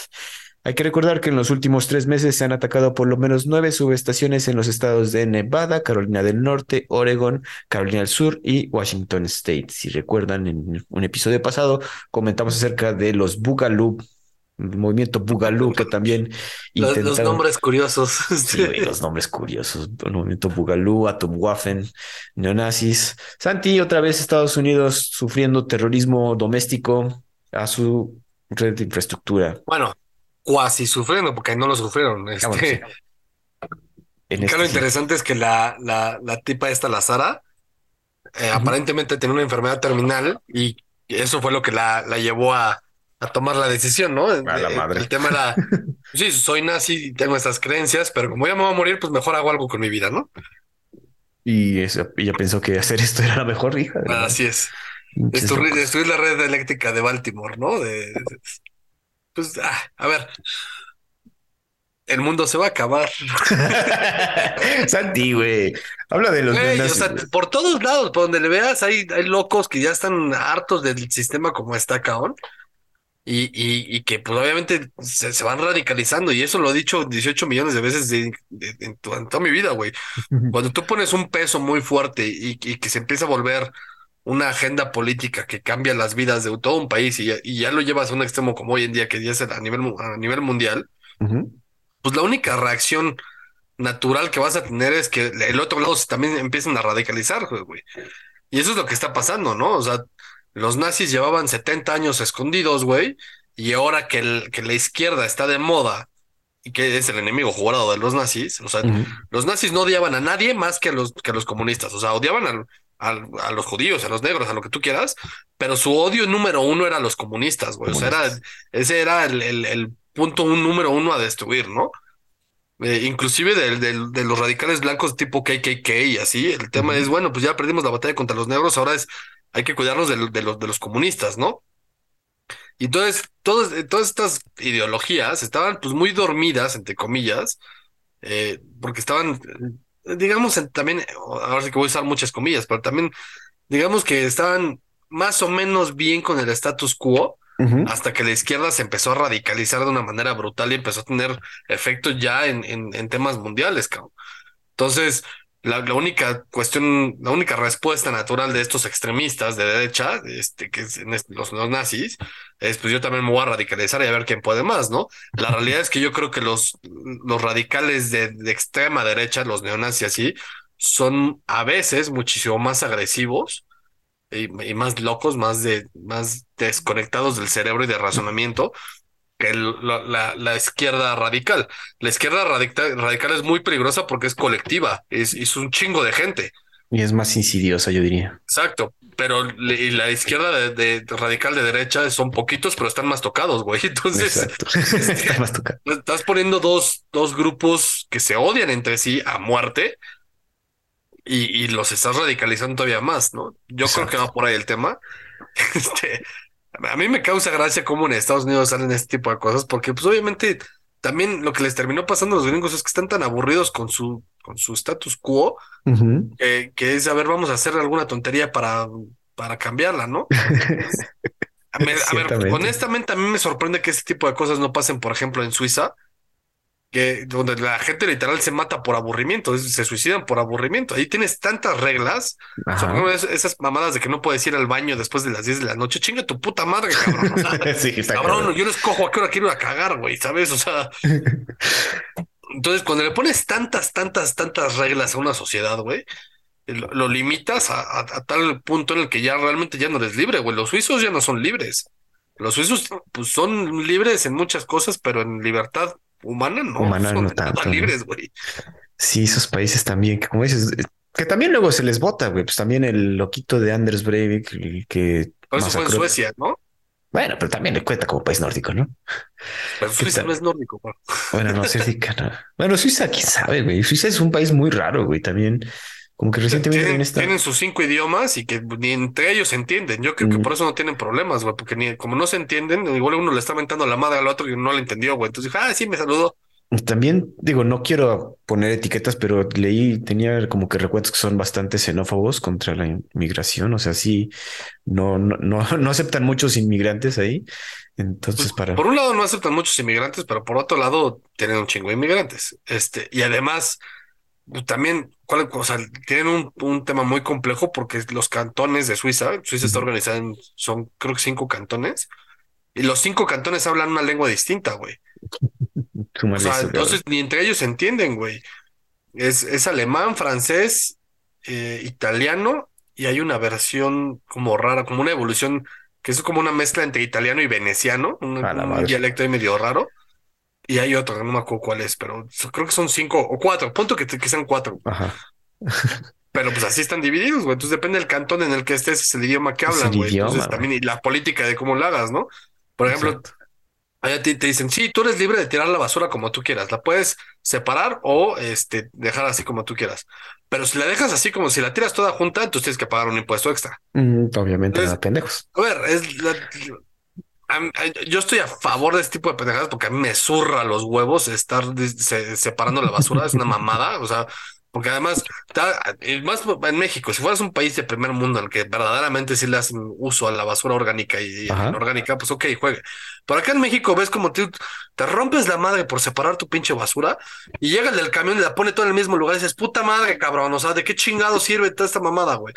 Hay que recordar que en los últimos tres meses se han atacado por lo menos nueve subestaciones en los estados de Nevada, Carolina del Norte, Oregon, Carolina del Sur y Washington State. Si recuerdan, en un episodio pasado comentamos acerca de los Boogaloo el movimiento Bugalú, que también los, los nombres curiosos. Sí, los nombres curiosos. El movimiento Bugalú, Atomwaffen, neonazis. Santi, otra vez Estados Unidos sufriendo terrorismo doméstico a su red de infraestructura. Bueno, cuasi sufriendo, porque no lo sufrieron. Este, lo este interesante es que la, la, la tipa esta, la Sara, eh, aparentemente tenía una enfermedad terminal y eso fue lo que la, la llevó a, a tomar la decisión, ¿no? A la madre. El tema era, sí, soy nazi y tengo estas creencias, pero como ya me voy a morir, pues mejor hago algo con mi vida, ¿no? Y ella pensó que hacer esto era la mejor hija. Así es. Destruir, la red eléctrica de Baltimore, ¿no? De, pues, ah, a ver, el mundo se va a acabar. Santi, güey. Habla de los o sea, por todos lados, por donde le veas, hay, hay locos que ya están hartos del sistema como está, cabrón. Y, y, y que pues obviamente se, se, van radicalizando y eso lo he dicho 18 millones de veces de, en, toda mi vida, güey. Cuando tú pones un peso muy fuerte y, y, que se empieza a volver una agenda política que cambia las vidas de todo un país y ya, y ya lo llevas a un extremo como hoy en día que ya es a nivel, a nivel mundial, pues la única reacción natural que vas a tener es que el otro lado también empiezan a radicalizar, güey. Y eso es lo que está pasando, ¿no? O sea, los nazis llevaban 70 años escondidos, güey, y ahora que, el, que la izquierda está de moda y que es el enemigo jurado de los nazis, o sea, los nazis no odiaban a nadie más que a los, que a los comunistas, o sea, odiaban a los judíos, a los negros, a lo que tú quieras, pero su odio número uno era a los comunistas, güey, o sea, era, ese era el, el punto un número uno a destruir, ¿no? Eh, inclusive de, de, los radicales blancos tipo KKK y así, el tema es, bueno, pues ya perdimos la batalla contra los negros, ahora es, hay que cuidarnos de, los, de los comunistas, ¿no? Y entonces, todas, todas estas ideologías estaban pues muy dormidas, entre comillas, eh, porque estaban, digamos, también, ahora sí que voy a usar muchas comillas, pero también, digamos que estaban más o menos bien con el status quo, hasta que la izquierda se empezó a radicalizar de una manera brutal y empezó a tener efectos ya en, en, temas mundiales, cabrón. Entonces, la, la, única cuestión, la única respuesta natural de estos extremistas de derecha, este, que es los, los, nazis, es pues yo también me voy a radicalizar y a ver quién puede más, ¿no? La realidad es que yo creo que los, los radicales de, de extrema derecha, los neonazis así, son a veces muchísimo más agresivos y, más locos, más de, más desconectados del cerebro y de razonamiento que la, la, izquierda radical. La izquierda radical, radical es muy peligrosa porque es colectiva, es, es un chingo de gente. Y es más insidiosa, yo diría. Exacto, pero y la izquierda de, radical de derecha son poquitos, pero están más tocados, güey. Entonces, más estás poniendo dos, dos grupos que se odian entre sí a muerte y, y los estás radicalizando todavía más, ¿no? Yo creo que va por ahí el tema. Este, a mí me causa gracia cómo en Estados Unidos salen este tipo de cosas, porque pues obviamente también lo que les terminó pasando a los gringos es que están tan aburridos con su, con su status quo, que es, a ver, vamos a hacer alguna tontería para, para cambiarla, ¿no? a ver, honestamente a mí me sorprende que este tipo de cosas no pasen, por ejemplo, en Suiza, que donde la gente literal se mata por aburrimiento, se suicidan por aburrimiento. Ahí tienes tantas reglas, esas mamadas de que no puedes ir al baño después de las 10 de la noche, chinga tu puta madre, cabrón. cabrón, yo les cojo a qué hora quiero ir a cagar, güey, ¿sabes? O sea, entonces cuando le pones tantas, tantas, tantas reglas a una sociedad, güey, lo, limitas a, tal punto en el que ya realmente ya no eres libre, güey. Los suizos ya no son libres. Los suizos pues, son libres en muchas cosas, pero en libertad humana no. Humana no tanto. libres, güey. Sí, esos países también, que como dices, eh, que también luego se les vota, güey. Pues también el loquito de Anders Breivik, el que. eso fue en Suecia, ¿no? Bueno, pero también le cuenta como país nórdico, ¿no? Pero Suiza no es nórdico, güey. Bueno, no, Suiza, no. Bueno, Suiza, quién sabe, güey. Suiza es un país muy raro, güey. También como que recientemente tienen, tienen sus cinco idiomas y que ni entre ellos se entienden. Yo creo que por eso no tienen problemas, güey, porque ni como no se entienden, igual uno le está aventando la madre al otro y no le entendió, güey. Entonces dije, ah, sí, me saludó. También digo, no quiero poner etiquetas, pero leí, tenía como que recuentos que son bastante xenófobos contra la inmigración. O sea, sí, no, no, no, no aceptan muchos inmigrantes ahí. Entonces, pues, para. Por un lado, no aceptan muchos inmigrantes, pero por otro lado, tienen un chingo de inmigrantes. Este, y además, también, o sea, tienen un, un, tema muy complejo porque los cantones de Suiza, Suiza está organizada en, son creo que cinco cantones, Y los cinco cantones hablan una lengua distinta, güey. O sea, entonces ni entre ellos se entienden, güey. Es, es alemán, francés, eh, italiano y hay una versión como rara, como una evolución que es como una mezcla entre italiano y veneciano, un, dialecto ahí medio raro. Y hay otro, no me acuerdo cuál es, pero creo que son cinco o cuatro, punto que, que sean cuatro. Ajá. Pero pues así están divididos, güey. Entonces depende del cantón en el que estés, es el idioma que hablan, güey. Entonces también y la política de cómo lo hagas, ¿no? Por ejemplo, allá te, te, dicen, sí, tú eres libre de tirar la basura como tú quieras. La puedes separar o este, dejar así como tú quieras. Pero si la dejas así como si la tiras toda junta, entonces tienes que pagar un impuesto extra. Mm, obviamente, nada pendejos. A ver, es yo estoy a favor de este tipo de pendejadas porque a mí me zurra los huevos estar separando la basura. es una mamada. O sea, porque además, más en México, si fueras un país de primer mundo en el que verdaderamente sí le hacen uso a la basura orgánica y, inorgánica, pues ok, juegue. Pero acá en México ves como te, te rompes la madre por separar tu pinche basura y llega el del camión y la pone todo en el mismo lugar y dices, puta madre, cabrón, o sea, ¿de qué chingado sirve toda esta mamada, güey?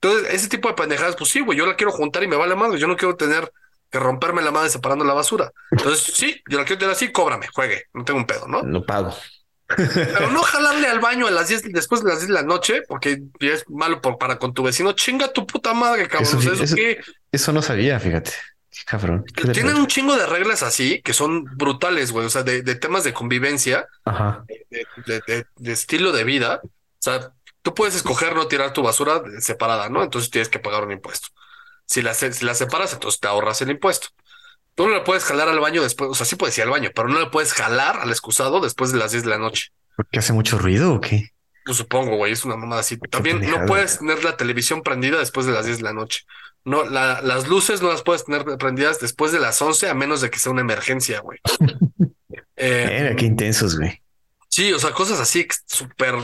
Entonces, ese tipo de pendejadas, pues sí, güey, yo la quiero juntar y me vale madre, yo no quiero tener que romperme la madre separando la basura. Entonces, sí, yo la quiero tener así, cóbrame, juegue, no tengo un pedo, ¿no? No pago. Pero no jalarle al baño a las 10 después de las 10 de la noche, porque es malo por, para con tu vecino. Chinga tu puta madre, cabrón. Eso, no sabía, fíjate. Cabrón. Tienen un chingo de reglas así que son brutales, güey. O sea, de, temas de convivencia, De, estilo de vida. O sea, tú puedes escoger no tirar tu basura separada, ¿no? Entonces tienes que pagar un impuesto. Si la, si la separas, entonces te ahorras el impuesto. Tú no le puedes jalar al baño después, o sea, sí puedes ir al baño, pero no le puedes jalar al excusado después de las 10 de la noche. ¿Porque hace mucho ruido o qué? Pues supongo, güey, es una mamada así. También no puedes tener la televisión prendida después de las 10 de la noche. No, las luces no las puedes tener prendidas después de las 11 a menos de que sea una emergencia, güey. eh, qué intensos, güey. Sí, o sea, cosas así súper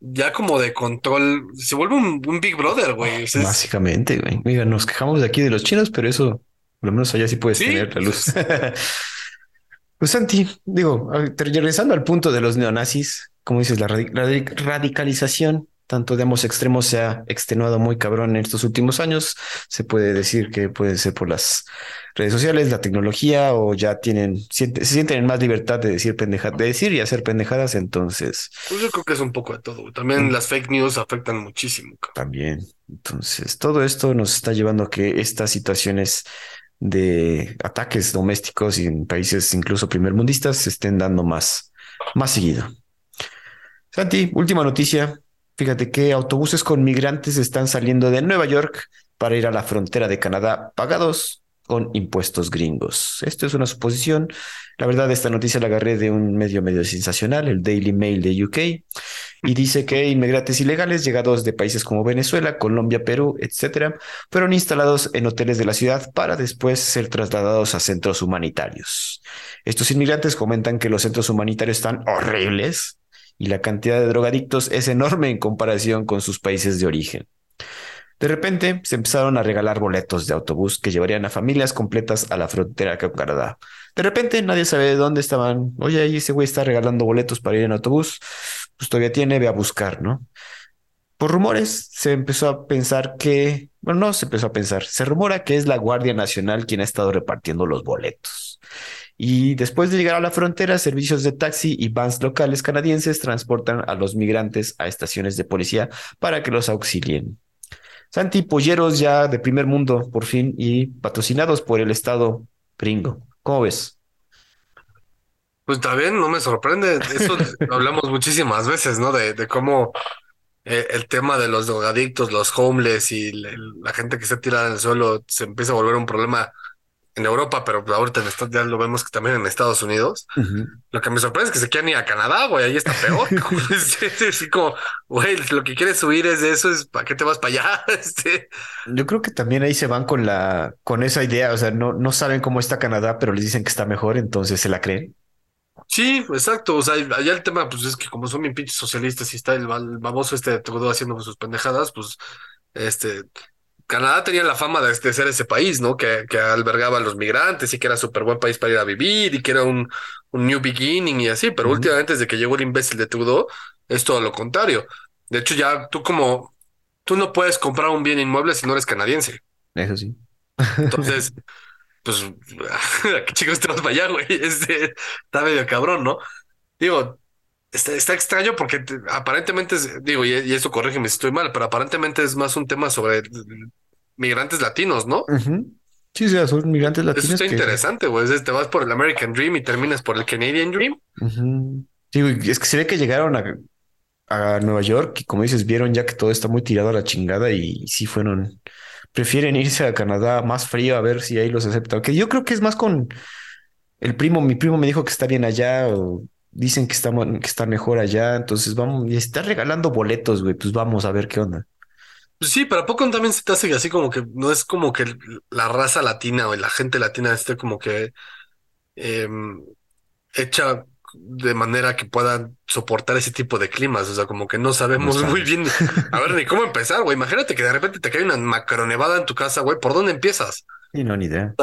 ya como de control. Se vuelve un, Big Brother, güey. Básicamente, güey. Mira, nos quejamos de aquí de los chinos, pero eso por lo menos allá sí puedes tener la luz. pues Santi, digo, regresando al punto de los neonazis, como dices, la radicalización tanto de ambos extremos se ha extenuado muy cabrón en estos últimos años. Se puede decir que puede ser por las redes sociales, la tecnología, o ya tienen, se sienten en más libertad de decir pendejadas, de decir y hacer pendejadas. Entonces, pues yo creo que es un poco de todo. También mm. las fake news afectan muchísimo. También. Entonces, todo esto nos está llevando a que estas situaciones de ataques domésticos y en países incluso primermundistas se estén dando más, más seguido. Santi, última noticia. Fíjate que autobuses con migrantes están saliendo de Nueva York para ir a la frontera de Canadá pagados con impuestos gringos. Esto es una suposición. La verdad, esta noticia la agarré de un medio medio sensacional, el Daily Mail de UK, y dice que inmigrantes ilegales llegados de países como Venezuela, Colombia, Perú, etcétera, fueron instalados en hoteles de la ciudad para después ser trasladados a centros humanitarios. Estos inmigrantes comentan que los centros humanitarios están horribles y la cantidad de drogadictos es enorme en comparación con sus países de origen. De repente se empezaron a regalar boletos de autobús que llevarían a familias completas a la frontera con Canadá. De repente nadie sabe de dónde estaban. Oye, ahí ese güey está regalando boletos para ir en autobús. Pues todavía tiene, ve a buscar, ¿no? Por rumores se empezó a pensar que, bueno, no se empezó a pensar, se rumora que es la Guardia Nacional quien ha estado repartiendo los boletos. Y después de llegar a la frontera, servicios de taxi y vans locales canadienses transportan a los migrantes a estaciones de policía para que los auxilien. Santi, polleros ya de primer mundo, por fin, y patrocinados por el Estado gringo. ¿Cómo ves? Pues también no me sorprende. Eso hablamos muchísimas veces, ¿no? De, cómo eh, el tema de los drogadictos, los homeless y la gente que se tira en el suelo se empieza a volver un problema en Europa, pero ahorita ya lo vemos que también en Estados Unidos. Lo que me sorprende es que se quieran ir a Canadá, güey, ahí está peor. Así como, güey, lo que quieres subir es de eso, es para qué te vas para allá. Este. Yo creo que también ahí se van con la, con esa idea, o sea, no, no saben cómo está Canadá, pero les dicen que está mejor, entonces se la creen. Sí, exacto. O sea, allá el tema, pues es que como son bien pinches socialistas y está el, baboso este todo haciendo sus pendejadas, pues este Canadá tenía la fama de, ser ese país, ¿no? Que, que, albergaba a los migrantes y que era súper buen país para ir a vivir y que era un, un new beginning y así, pero últimamente desde que llegó el imbécil de Trudeau es todo lo contrario. De hecho, ya tú como, tú no puedes comprar un bien inmueble si no eres canadiense. Eso sí. Entonces, pues, qué chicos te vas para allá, güey? Este, está medio cabrón, ¿no? Digo, está, está extraño porque aparentemente, es, digo, y, eso corrígeme si estoy mal, pero aparentemente es más un tema sobre migrantes latinos, ¿no? Sí, sí, son migrantes latinos. Eso está interesante, güey. Te vas por el American Dream y terminas por el Canadian Dream. Sí, es que se ve que llegaron a, a Nueva York y como dices, vieron ya que todo está muy tirado a la chingada y, sí fueron, prefieren irse a Canadá más frío a ver si ahí los aceptan. Que yo creo que es más con el primo, mi primo me dijo que está bien allá o dicen que está, que está mejor allá, entonces vamos, y está regalando boletos, güey, pues vamos a ver qué onda. Pues sí, pero ¿a poco también se te hace así como que no es como que la raza latina o la gente latina esté como que em, hecha de manera que puedan soportar ese tipo de climas. O sea, como que no sabemos muy bien. A ver, ni cómo empezar, güey. Imagínate que de repente te cae una macronevada en tu casa, güey. ¿Por dónde empiezas? Y no, ni idea.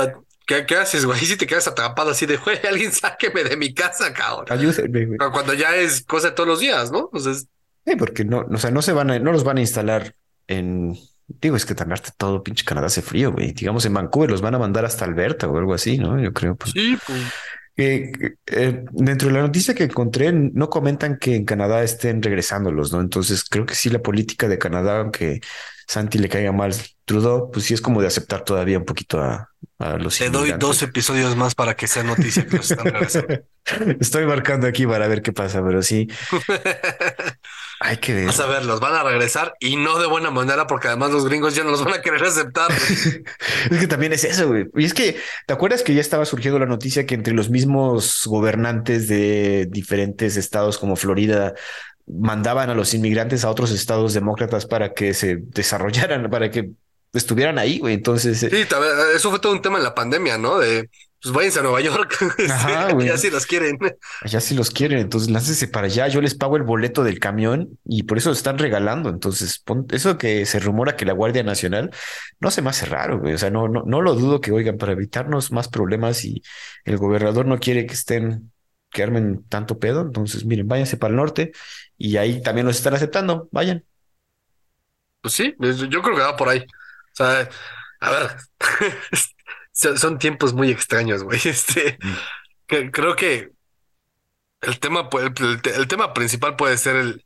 ¿Qué, ¿Qué, haces, güey? Si te quedas atrapado así de, güey, alguien sáqueme de mi casa, cabrón. Ayúdenme, güey. Cuando ya es cosa de todos los días, ¿no? Entonces. Sí, porque no, o sea, no se van a, no los van a instalar en. Digo, es que también todo pinche Canadá hace frío, güey. Digamos en Vancouver los van a mandar hasta Alberta o algo así, ¿no? Yo creo. Pues. Sí, pues. Eh, dentro de la noticia que encontré, no comentan que en Canadá estén regresándolos, ¿no? Entonces creo que sí la política de Canadá, aunque Santi le caiga mal Trudeau, pues sí es como de aceptar todavía un poquito a, a los Te doy dos episodios más para que sea noticia que están regresando. Estoy marcando aquí para ver qué pasa, pero sí. Hay que ver. Vas a ver, los van a regresar y no de buena manera, porque además los gringos ya no los van a querer aceptar. es que también es eso, güey. Y es que, ¿te acuerdas que ya estaba surgiendo la noticia que entre los mismos gobernantes de diferentes estados como Florida mandaban a los inmigrantes a otros estados demócratas para que se desarrollaran, para que estuvieran ahí, güey. Entonces. Eh, sí, eso fue todo un tema en la pandemia, ¿no? De pues váyanse a Nueva York. Ajá, ya si los quieren. Ya si los quieren, entonces láncense para allá. Yo les pago el boleto del camión y por eso están regalando. Entonces, eso que se rumora que la Guardia Nacional no se me hace raro, güey. O sea, no, no, no lo dudo que oigan para evitarnos más problemas y el gobernador no quiere que estén, que armen tanto pedo. Entonces, miren, váyanse para el norte y ahí también los están aceptando. Vayan. Pues sí, yo creo que va por ahí. O sea, a ver, son, tiempos muy extraños, güey. Este, mm. creo que el tema, el, tema principal puede ser el,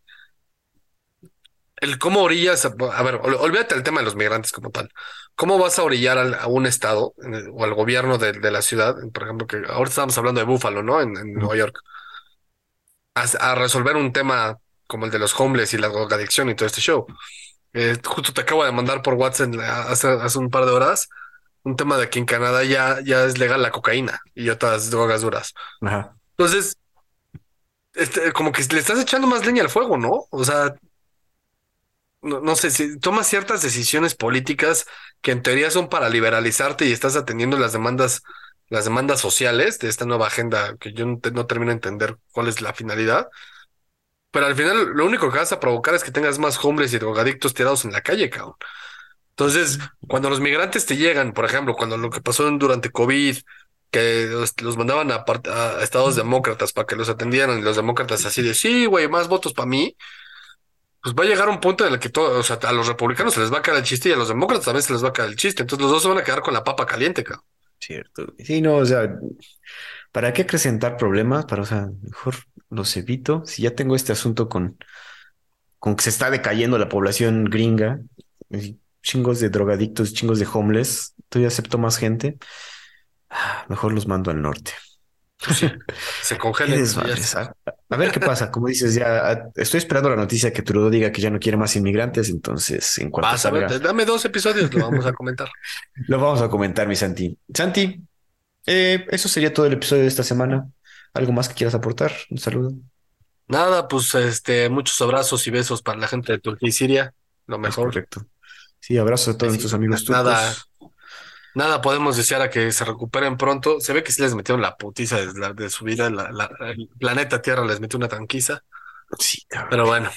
el cómo orillas, a, ver, olvídate el tema de los migrantes como tal. ¿Cómo vas a orillar a un estado o al gobierno de, la ciudad? Por ejemplo, que ahora estamos hablando de Búfalo, ¿no? En, Nueva York. A, resolver un tema como el de los homeless y la drogadicción y todo este show. Eh, justo te acabo de mandar por WhatsApp hace, hace un par de horas un tema de que en Canadá ya, ya es legal la cocaína y otras drogas duras. Ajá. Entonces, este, como que le estás echando más leña al fuego, ¿no? O sea, no, no, sé si tomas ciertas decisiones políticas que en teoría son para liberalizarte y estás atendiendo las demandas, las demandas sociales de esta nueva agenda que yo no, no termino de entender cuál es la finalidad. Pero al final lo único que vas a provocar es que tengas más hombres y drogadictos tirados en la calle, cabrón. Entonces, cuando los migrantes te llegan, por ejemplo, cuando lo que pasó durante COVID, que los, mandaban a, estados demócratas para que los atendieran y los demócratas así de, sí, güey, más votos para mí, pues va a llegar un punto en el que todo, o sea, a los republicanos se les va a caer el chiste y a los demócratas también se les va a caer el chiste. Entonces los dos se van a quedar con la papa caliente, cabrón. Cierto. Sí, no, o sea, ¿para qué acrecentar problemas? Para, o sea, mejor los evito. Si ya tengo este asunto con, con que se está decayendo la población gringa, chingos de drogadictos, chingos de homeless, todavía acepto más gente, ah, mejor los mando al norte. Pues se congelen. A, ver qué pasa. Como dices, ya estoy esperando la noticia que Trudeau diga que ya no quiere más inmigrantes. Entonces, en cuanto Vas a ver, dame dos episodios, lo vamos a comentar. lo vamos a comentar, mi Santi. Santi, eh, eso sería todo el episodio de esta semana. ¿Algo más que quieras aportar? Un saludo. Nada, pues este, muchos abrazos y besos para la gente de Turquía y Siria. Lo mejor. correcto. Sí, abrazo a todos nuestros amigos turcos. Nada, nada podemos desear a que se recuperen pronto. Se ve que sí les metieron la putiza de, su vida. el planeta Tierra les metió una tranquiza. Sí, Pero bueno,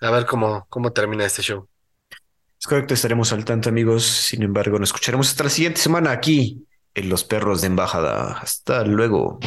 a ver cómo, cómo termina este show. Es correcto, estaremos al tanto, amigos. Sin embargo, nos escucharemos hasta la siguiente semana aquí en Los Perros de Embajada. Hasta luego.